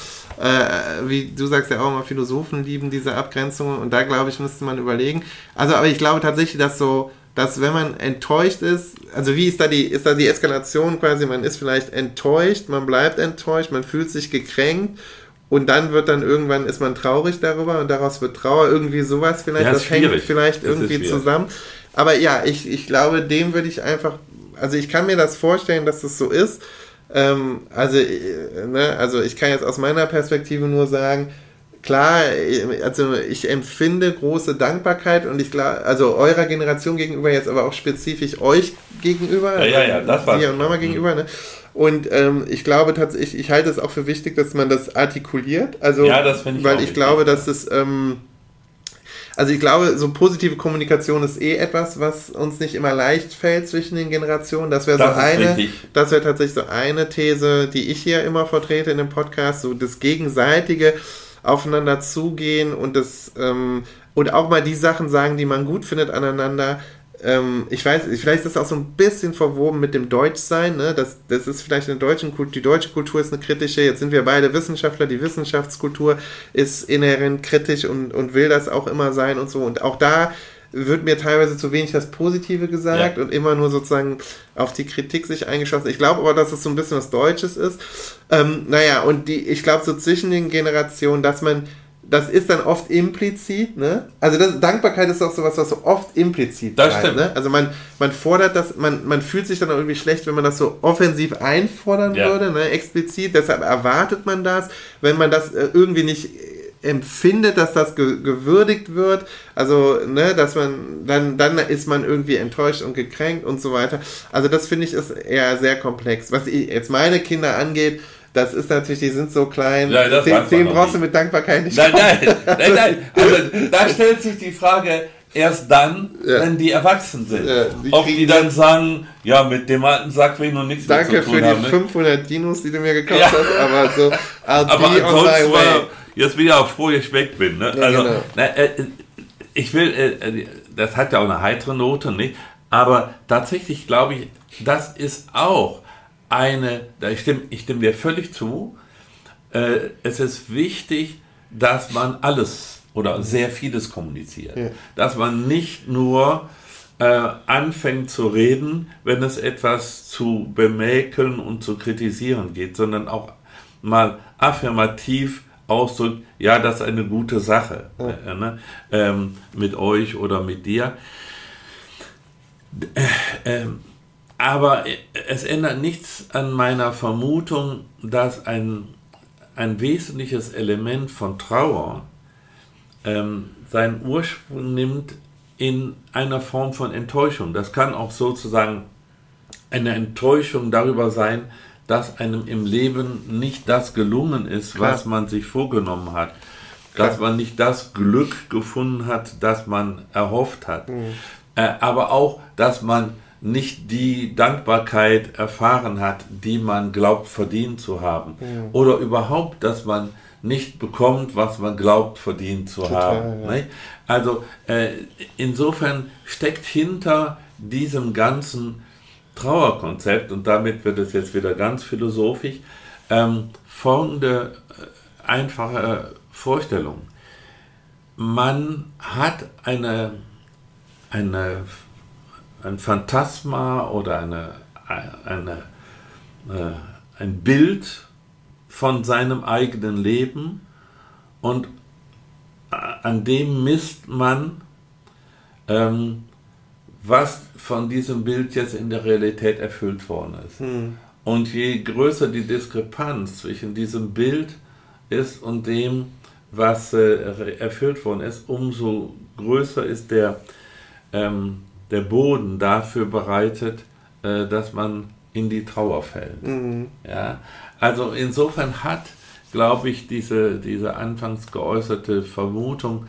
Äh, wie du sagst ja auch immer, Philosophen lieben diese Abgrenzungen und da glaube ich, müsste man überlegen. Also, aber ich glaube tatsächlich, dass so, dass wenn man enttäuscht ist, also wie ist da die, ist da die Eskalation quasi, man ist vielleicht enttäuscht, man bleibt enttäuscht, man fühlt sich gekränkt und dann wird dann irgendwann ist man traurig darüber und daraus wird Trauer irgendwie sowas vielleicht. Ja, das schwierig. hängt vielleicht das irgendwie zusammen. Aber ja ich, ich glaube dem würde ich einfach also ich kann mir das vorstellen dass das so ist. Ähm, also äh, ne, also ich kann jetzt aus meiner Perspektive nur sagen klar also ich empfinde große Dankbarkeit und ich glaube also eurer Generation gegenüber jetzt aber auch spezifisch euch gegenüber ja ja, ja das war und Mama gegenüber ne und ähm, ich glaube tatsächlich, ich halte es auch für wichtig, dass man das artikuliert. Also, ja, das finde ich Weil ich glaube, dass es, ähm, also ich glaube, so positive Kommunikation ist eh etwas, was uns nicht immer leicht fällt zwischen den Generationen. Das wäre so eine, richtig. das wäre tatsächlich so eine These, die ich hier immer vertrete in dem Podcast, so das gegenseitige aufeinander zugehen und das ähm, und auch mal die Sachen sagen, die man gut findet aneinander ähm, ich weiß, vielleicht ist das auch so ein bisschen verwoben mit dem Deutschsein, ne? Das, das ist vielleicht eine deutsche Kultur, die deutsche Kultur ist eine kritische, jetzt sind wir beide Wissenschaftler, die Wissenschaftskultur ist inhärent kritisch und, und will das auch immer sein und so. Und auch da wird mir teilweise zu wenig das Positive gesagt ja. und immer nur sozusagen auf die Kritik sich eingeschossen. Ich glaube aber, dass es so ein bisschen was Deutsches ist. Ähm, naja, und die, ich glaube so zwischen den Generationen, dass man das ist dann oft implizit, ne? Also das, Dankbarkeit ist auch sowas, was so oft implizit das bleibt, ne? Also man, man fordert das, man, man fühlt sich dann auch irgendwie schlecht, wenn man das so offensiv einfordern ja. würde, ne? Explizit, deshalb erwartet man das, wenn man das äh, irgendwie nicht empfindet, dass das ge gewürdigt wird, also ne, dass man dann dann ist man irgendwie enttäuscht und gekränkt und so weiter. Also das finde ich ist eher sehr komplex. Was jetzt meine Kinder angeht, das ist natürlich, die sind so klein, ja, den, den brauchst du mit Dankbarkeit nicht Nein, nein, nein, nein. (laughs) Also, da stellt sich die Frage, erst dann, ja. wenn die erwachsen sind. Ja, die Ob die dann sagen, ja, mit dem alten Sack will ich noch nichts Danke mehr zu tun Danke für die 500 Dinos, die du mir gekauft ja. hast, aber so, (laughs) I'll aber be on my way. Jetzt bin ich auch froh, dass ich weg bin. Ne? also, genau. na, äh, ich will, äh, das hat ja auch eine heitere Note, nicht? aber tatsächlich glaube ich, das ist auch eine, ich stimme, ich stimme dir völlig zu, äh, es ist wichtig, dass man alles oder sehr vieles kommuniziert. Ja. Dass man nicht nur äh, anfängt zu reden, wenn es etwas zu bemäkeln und zu kritisieren geht, sondern auch mal affirmativ ausdrückt, ja, das ist eine gute Sache ja. äh, ne? ähm, mit euch oder mit dir. Äh, ähm, aber es ändert nichts an meiner Vermutung, dass ein, ein wesentliches Element von Trauer ähm, seinen Ursprung nimmt in einer Form von Enttäuschung. Das kann auch sozusagen eine Enttäuschung darüber sein, dass einem im Leben nicht das gelungen ist, Klar. was man sich vorgenommen hat. Klar. Dass man nicht das Glück gefunden hat, das man erhofft hat. Mhm. Äh, aber auch, dass man nicht die Dankbarkeit erfahren hat, die man glaubt verdient zu haben. Ja. Oder überhaupt, dass man nicht bekommt, was man glaubt verdient zu Total, haben. Ja. Also äh, insofern steckt hinter diesem ganzen Trauerkonzept, und damit wird es jetzt wieder ganz philosophisch, ähm, folgende äh, einfache Vorstellung. Man hat eine, eine ein Phantasma oder eine, eine, äh, ein Bild von seinem eigenen Leben und äh, an dem misst man, ähm, was von diesem Bild jetzt in der Realität erfüllt worden ist. Hm. Und je größer die Diskrepanz zwischen diesem Bild ist und dem, was äh, erfüllt worden ist, umso größer ist der, ähm, der Boden dafür bereitet, äh, dass man in die Trauer fällt. Mhm. Ja? Also insofern hat, glaube ich, diese, diese anfangs geäußerte Vermutung,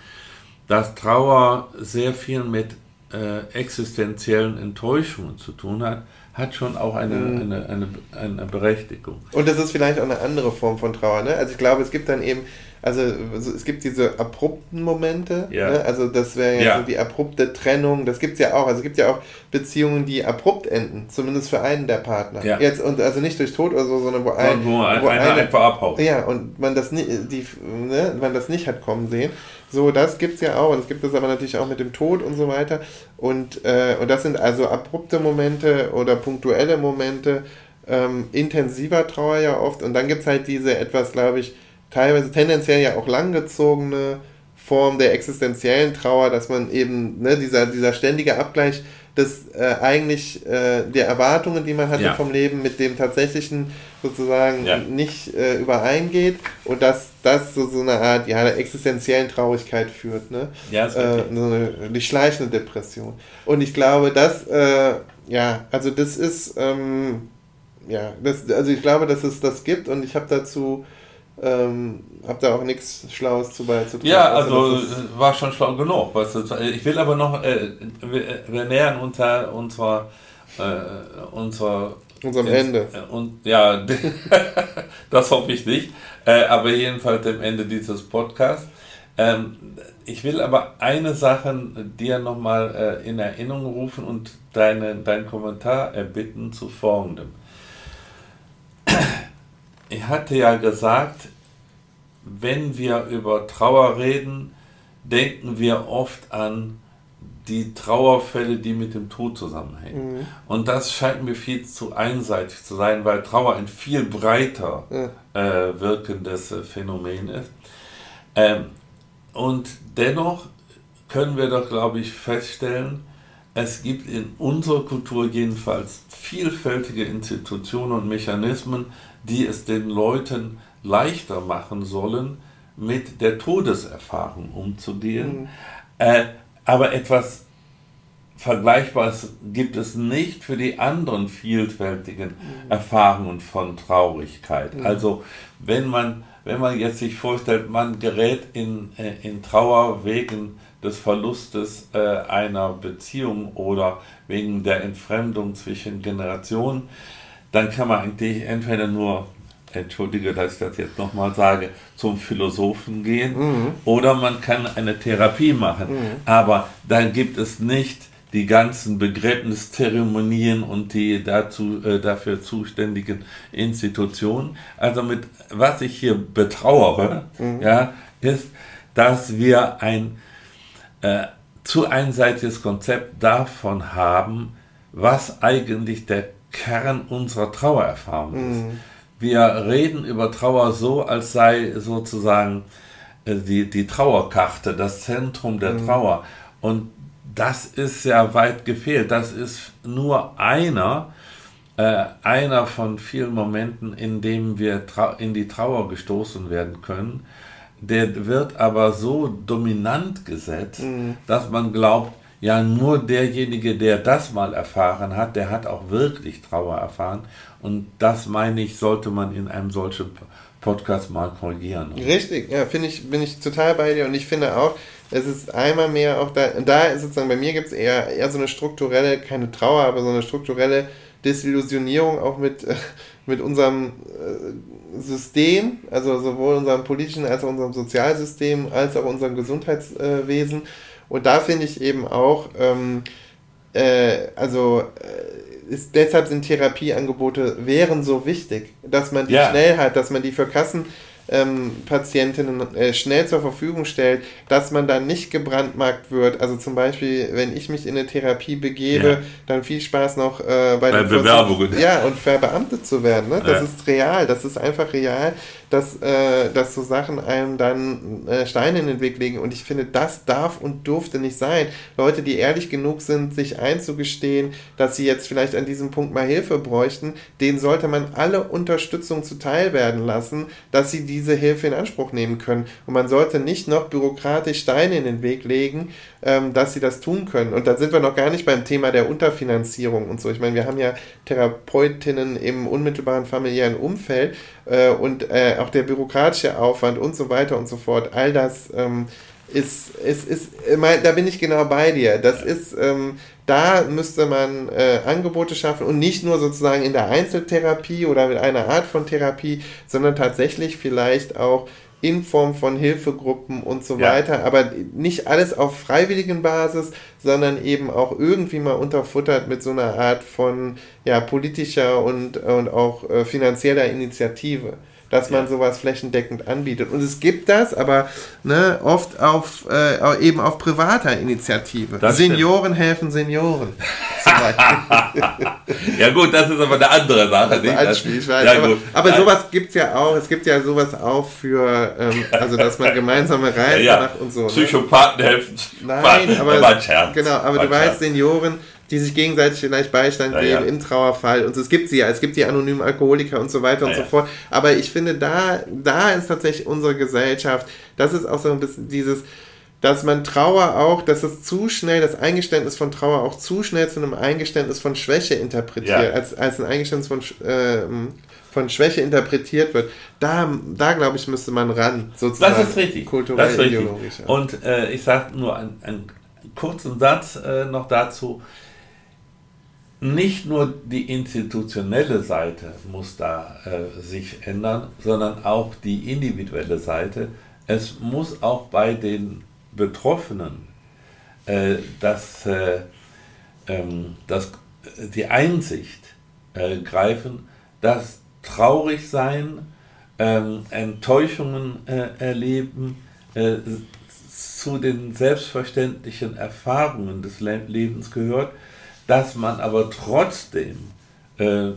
dass Trauer sehr viel mit äh, existenziellen Enttäuschungen zu tun hat, hat schon auch eine, mhm. eine, eine, eine Berechtigung. Und das ist vielleicht auch eine andere Form von Trauer. Ne? Also ich glaube, es gibt dann eben also es gibt diese abrupten Momente, ja. ne? also das wäre ja, ja, so die abrupte Trennung, das gibt es ja auch, also es gibt ja auch Beziehungen, die abrupt enden, zumindest für einen der Partner. Ja. Jetzt, und also nicht durch Tod oder so, sondern wo, ein, wo, wo einer eine, einfach abhaut. Ja, und man das, nie, die, ne, man das nicht hat kommen sehen. So, das gibt es ja auch, und es gibt es aber natürlich auch mit dem Tod und so weiter. Und, äh, und das sind also abrupte Momente oder punktuelle Momente, ähm, intensiver Trauer ja oft. Und dann gibt es halt diese etwas, glaube ich, teilweise tendenziell ja auch langgezogene Form der existenziellen Trauer, dass man eben, ne, dieser, dieser ständige Abgleich des äh, eigentlich äh, der Erwartungen, die man hatte ja. vom Leben, mit dem tatsächlichen sozusagen ja. nicht äh, übereingeht und dass das so, so eine Art ja, der existenziellen Traurigkeit führt, ne? Ja, das äh, so eine, die schleichende Depression. Und ich glaube, dass, äh, ja, also das ist, ähm, ja, das, also ich glaube, dass es das gibt und ich habe dazu Ähm, hab da auch nichts Schlaues zu beizutragen. Ja, also war schon schlau genug. Was, ich will aber noch, äh, wir, wir, nähern uns ja unserer, äh, unserer Unserem Ende. Und ja, (laughs) das hoffe ich nicht. Äh, aber jedenfalls dem Ende dieses Podcasts. Ähm, ich will aber eine Sache dir nochmal äh, in Erinnerung rufen und deine, deinen Kommentar erbitten zu folgendem. Ich hatte ja gesagt, wenn wir über Trauer reden, denken wir oft an die Trauerfälle, die mit dem Tod zusammenhängen. Mhm. Und das scheint mir viel zu einseitig zu sein, weil Trauer ein viel breiter ja. äh, wirkendes äh, Phänomen ist. Ähm, und dennoch können wir doch, glaube ich, feststellen, es gibt in unserer Kultur jedenfalls vielfältige Institutionen und Mechanismen, die es den Leuten leichter machen sollen, mit der Todeserfahrung umzugehen. Mhm. Äh, aber etwas Vergleichbares gibt es nicht für die anderen vielfältigen mhm. Erfahrungen von Traurigkeit. Mhm. Also wenn man, wenn man jetzt sich vorstellt, man gerät in, äh, in Trauer wegen des Verlustes äh, einer Beziehung oder wegen der Entfremdung zwischen Generationen, dann kann man eigentlich entweder nur entschuldige, dass ich das jetzt nochmal sage, zum Philosophen gehen mhm. oder man kann eine Therapie machen. Mhm. Aber dann gibt es nicht die ganzen Begräbniszeremonien und die dazu, äh, dafür zuständigen Institutionen. Also mit was ich hier betrauere, mhm. ja, ist, dass wir ein äh, zu einseitiges Konzept davon haben, was eigentlich der Kern unserer Trauererfahrung ist. Mhm wir reden über Trauer so, als sei sozusagen äh, die, die Trauerkarte, das Zentrum der mhm. Trauer. Und das ist ja weit gefehlt. Das ist nur einer, äh, einer von vielen Momenten, in dem wir in die Trauer gestoßen werden können. Der wird aber so dominant gesetzt, mhm. dass man glaubt, ja, nur derjenige, der das mal erfahren hat, der hat auch wirklich Trauer erfahren. Und das meine ich, sollte man in einem solchen Podcast mal korrigieren. Richtig, ja, finde ich, bin ich total bei dir und ich finde auch, es ist einmal mehr auch da, da ist sozusagen bei mir gibt es eher, eher so eine strukturelle, keine Trauer, aber so eine strukturelle Desillusionierung auch mit, mit unserem äh, System, also sowohl unserem politischen als auch unserem Sozialsystem, als auch unserem Gesundheitswesen. Und da finde ich eben auch, ähm, äh, also äh, ist, deshalb sind Therapieangebote wären so wichtig, dass man die ja. schnell hat, dass man die für Kassen ähm, Patientinnen äh, schnell zur Verfügung stellt, dass man dann nicht gebrandmarkt wird. Also zum Beispiel, wenn ich mich in eine Therapie begebe, ja. dann viel Spaß noch äh, bei, bei Bewerbungen. Ja, und verbeamtet zu werden. Ne? Das ja. ist real, das ist einfach real, dass, äh, dass so Sachen einem dann äh, Steine in den Weg legen. Und ich finde, das darf und durfte nicht sein. Leute, die ehrlich genug sind, sich einzugestehen, dass sie jetzt vielleicht an diesem Punkt mal Hilfe bräuchten, denen sollte man alle Unterstützung zuteil werden lassen, dass sie diese Hilfe in Anspruch nehmen können. Und man sollte nicht noch bürokratisch Steine in den Weg legen, ähm, dass sie das tun können. Und da sind wir noch gar nicht beim Thema der Unterfinanzierung und so. Ich meine, wir haben ja Therapeutinnen im unmittelbaren familiären Umfeld äh, und äh, auch der bürokratische Aufwand und so weiter und so fort. All das ähm, ist, ist, ist, da bin ich genau bei dir. Das ist, ähm, da müsste man äh, Angebote schaffen und nicht nur sozusagen in der Einzeltherapie oder mit einer Art von Therapie, sondern tatsächlich vielleicht auch in Form von Hilfegruppen und so ja. weiter, aber nicht alles auf freiwilligen Basis, sondern eben auch irgendwie mal unterfuttert mit so einer Art von ja, politischer und, und auch äh, finanzieller Initiative dass man ja. sowas flächendeckend anbietet. Und es gibt das, aber ne, oft auf äh, eben auf privater Initiative. Das Senioren stimmt. helfen Senioren. (laughs) ja gut, das ist aber eine andere Sache. Nicht? Ein Spiel, ich weiß, ja, aber, aber sowas gibt es ja auch. Es gibt ja sowas auch für, ähm, also dass man gemeinsame Reisen ja, macht und so. Ne? Psychopathen ne? helfen. Nein, aber, genau, aber du weißt, Senioren die sich gegenseitig vielleicht Beistand ja, geben ja. im Trauerfall. Und es gibt sie ja, es gibt die anonymen Alkoholiker und so weiter und so fort. Aber ich finde, da, da ist tatsächlich unsere Gesellschaft, das ist auch so ein bisschen dieses, dass man Trauer auch, dass es zu schnell, das Eingeständnis von Trauer auch zu schnell zu einem Eingeständnis von Schwäche interpretiert, als, als ein Eingeständnis von, äh, von Schwäche interpretiert wird, da, da glaube ich, müsste man ran, sozusagen. Das ist richtig. Kulturell, das ist richtig. ideologisch. Und äh, ich sage nur einen, einen, kurzen Satz äh, noch dazu. Nicht nur die institutionelle Seite muss da äh, sich ändern, sondern auch die individuelle Seite. Es muss auch bei den Betroffenen äh, dass, äh, ähm, dass die Einsicht äh, greifen, dass traurig sein, ähm, Enttäuschungen äh, erleben, äh, zu den selbstverständlichen Erfahrungen des Lebens gehört, dass man aber trotzdem äh,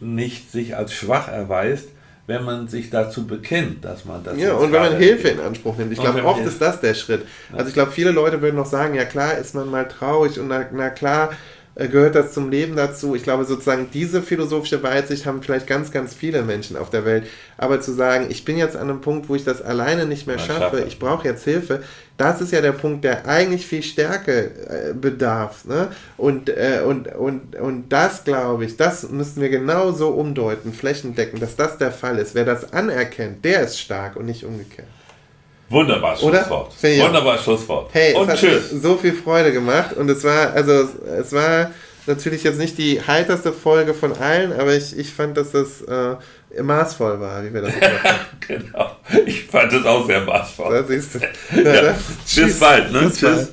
nicht sich als schwach erweist, wenn man sich dazu bekennt, dass man das. Ja, und wenn man Hilfe in Anspruch nimmt. Ich glaube, oft ist das der Schritt. Also ich glaube, viele Leute würden noch sagen, ja klar, ist man mal traurig und na, na klar, gehört das zum Leben dazu. Ich glaube, sozusagen diese philosophische Weitsicht haben vielleicht ganz, ganz viele Menschen auf der Welt. Aber zu sagen, ich bin jetzt an einem Punkt, wo ich das alleine nicht mehr schaffe, ich brauche jetzt Hilfe, das ist ja der Punkt, der eigentlich viel Stärke äh, bedarf. Ne? Und, äh, und, und, und das, glaube ich, das müssen wir genau so umdeuten, flächendecken, dass das der Fall ist. Wer das anerkennt, der ist stark und nicht umgekehrt. Wunderbar Schlusswort. Wunderbar Schlusswort. Hey, und es tschüss. hat so viel Freude gemacht und es war, also es war natürlich jetzt nicht die heiterste Folge von allen, aber ich, ich fand, dass das äh, maßvoll war, wie wir das gemacht haben. (laughs) genau. Ich fand es auch sehr maßvoll. Da siehst du. (laughs) Na, ja. Bis bald, ne? Bis tschüss. Bald.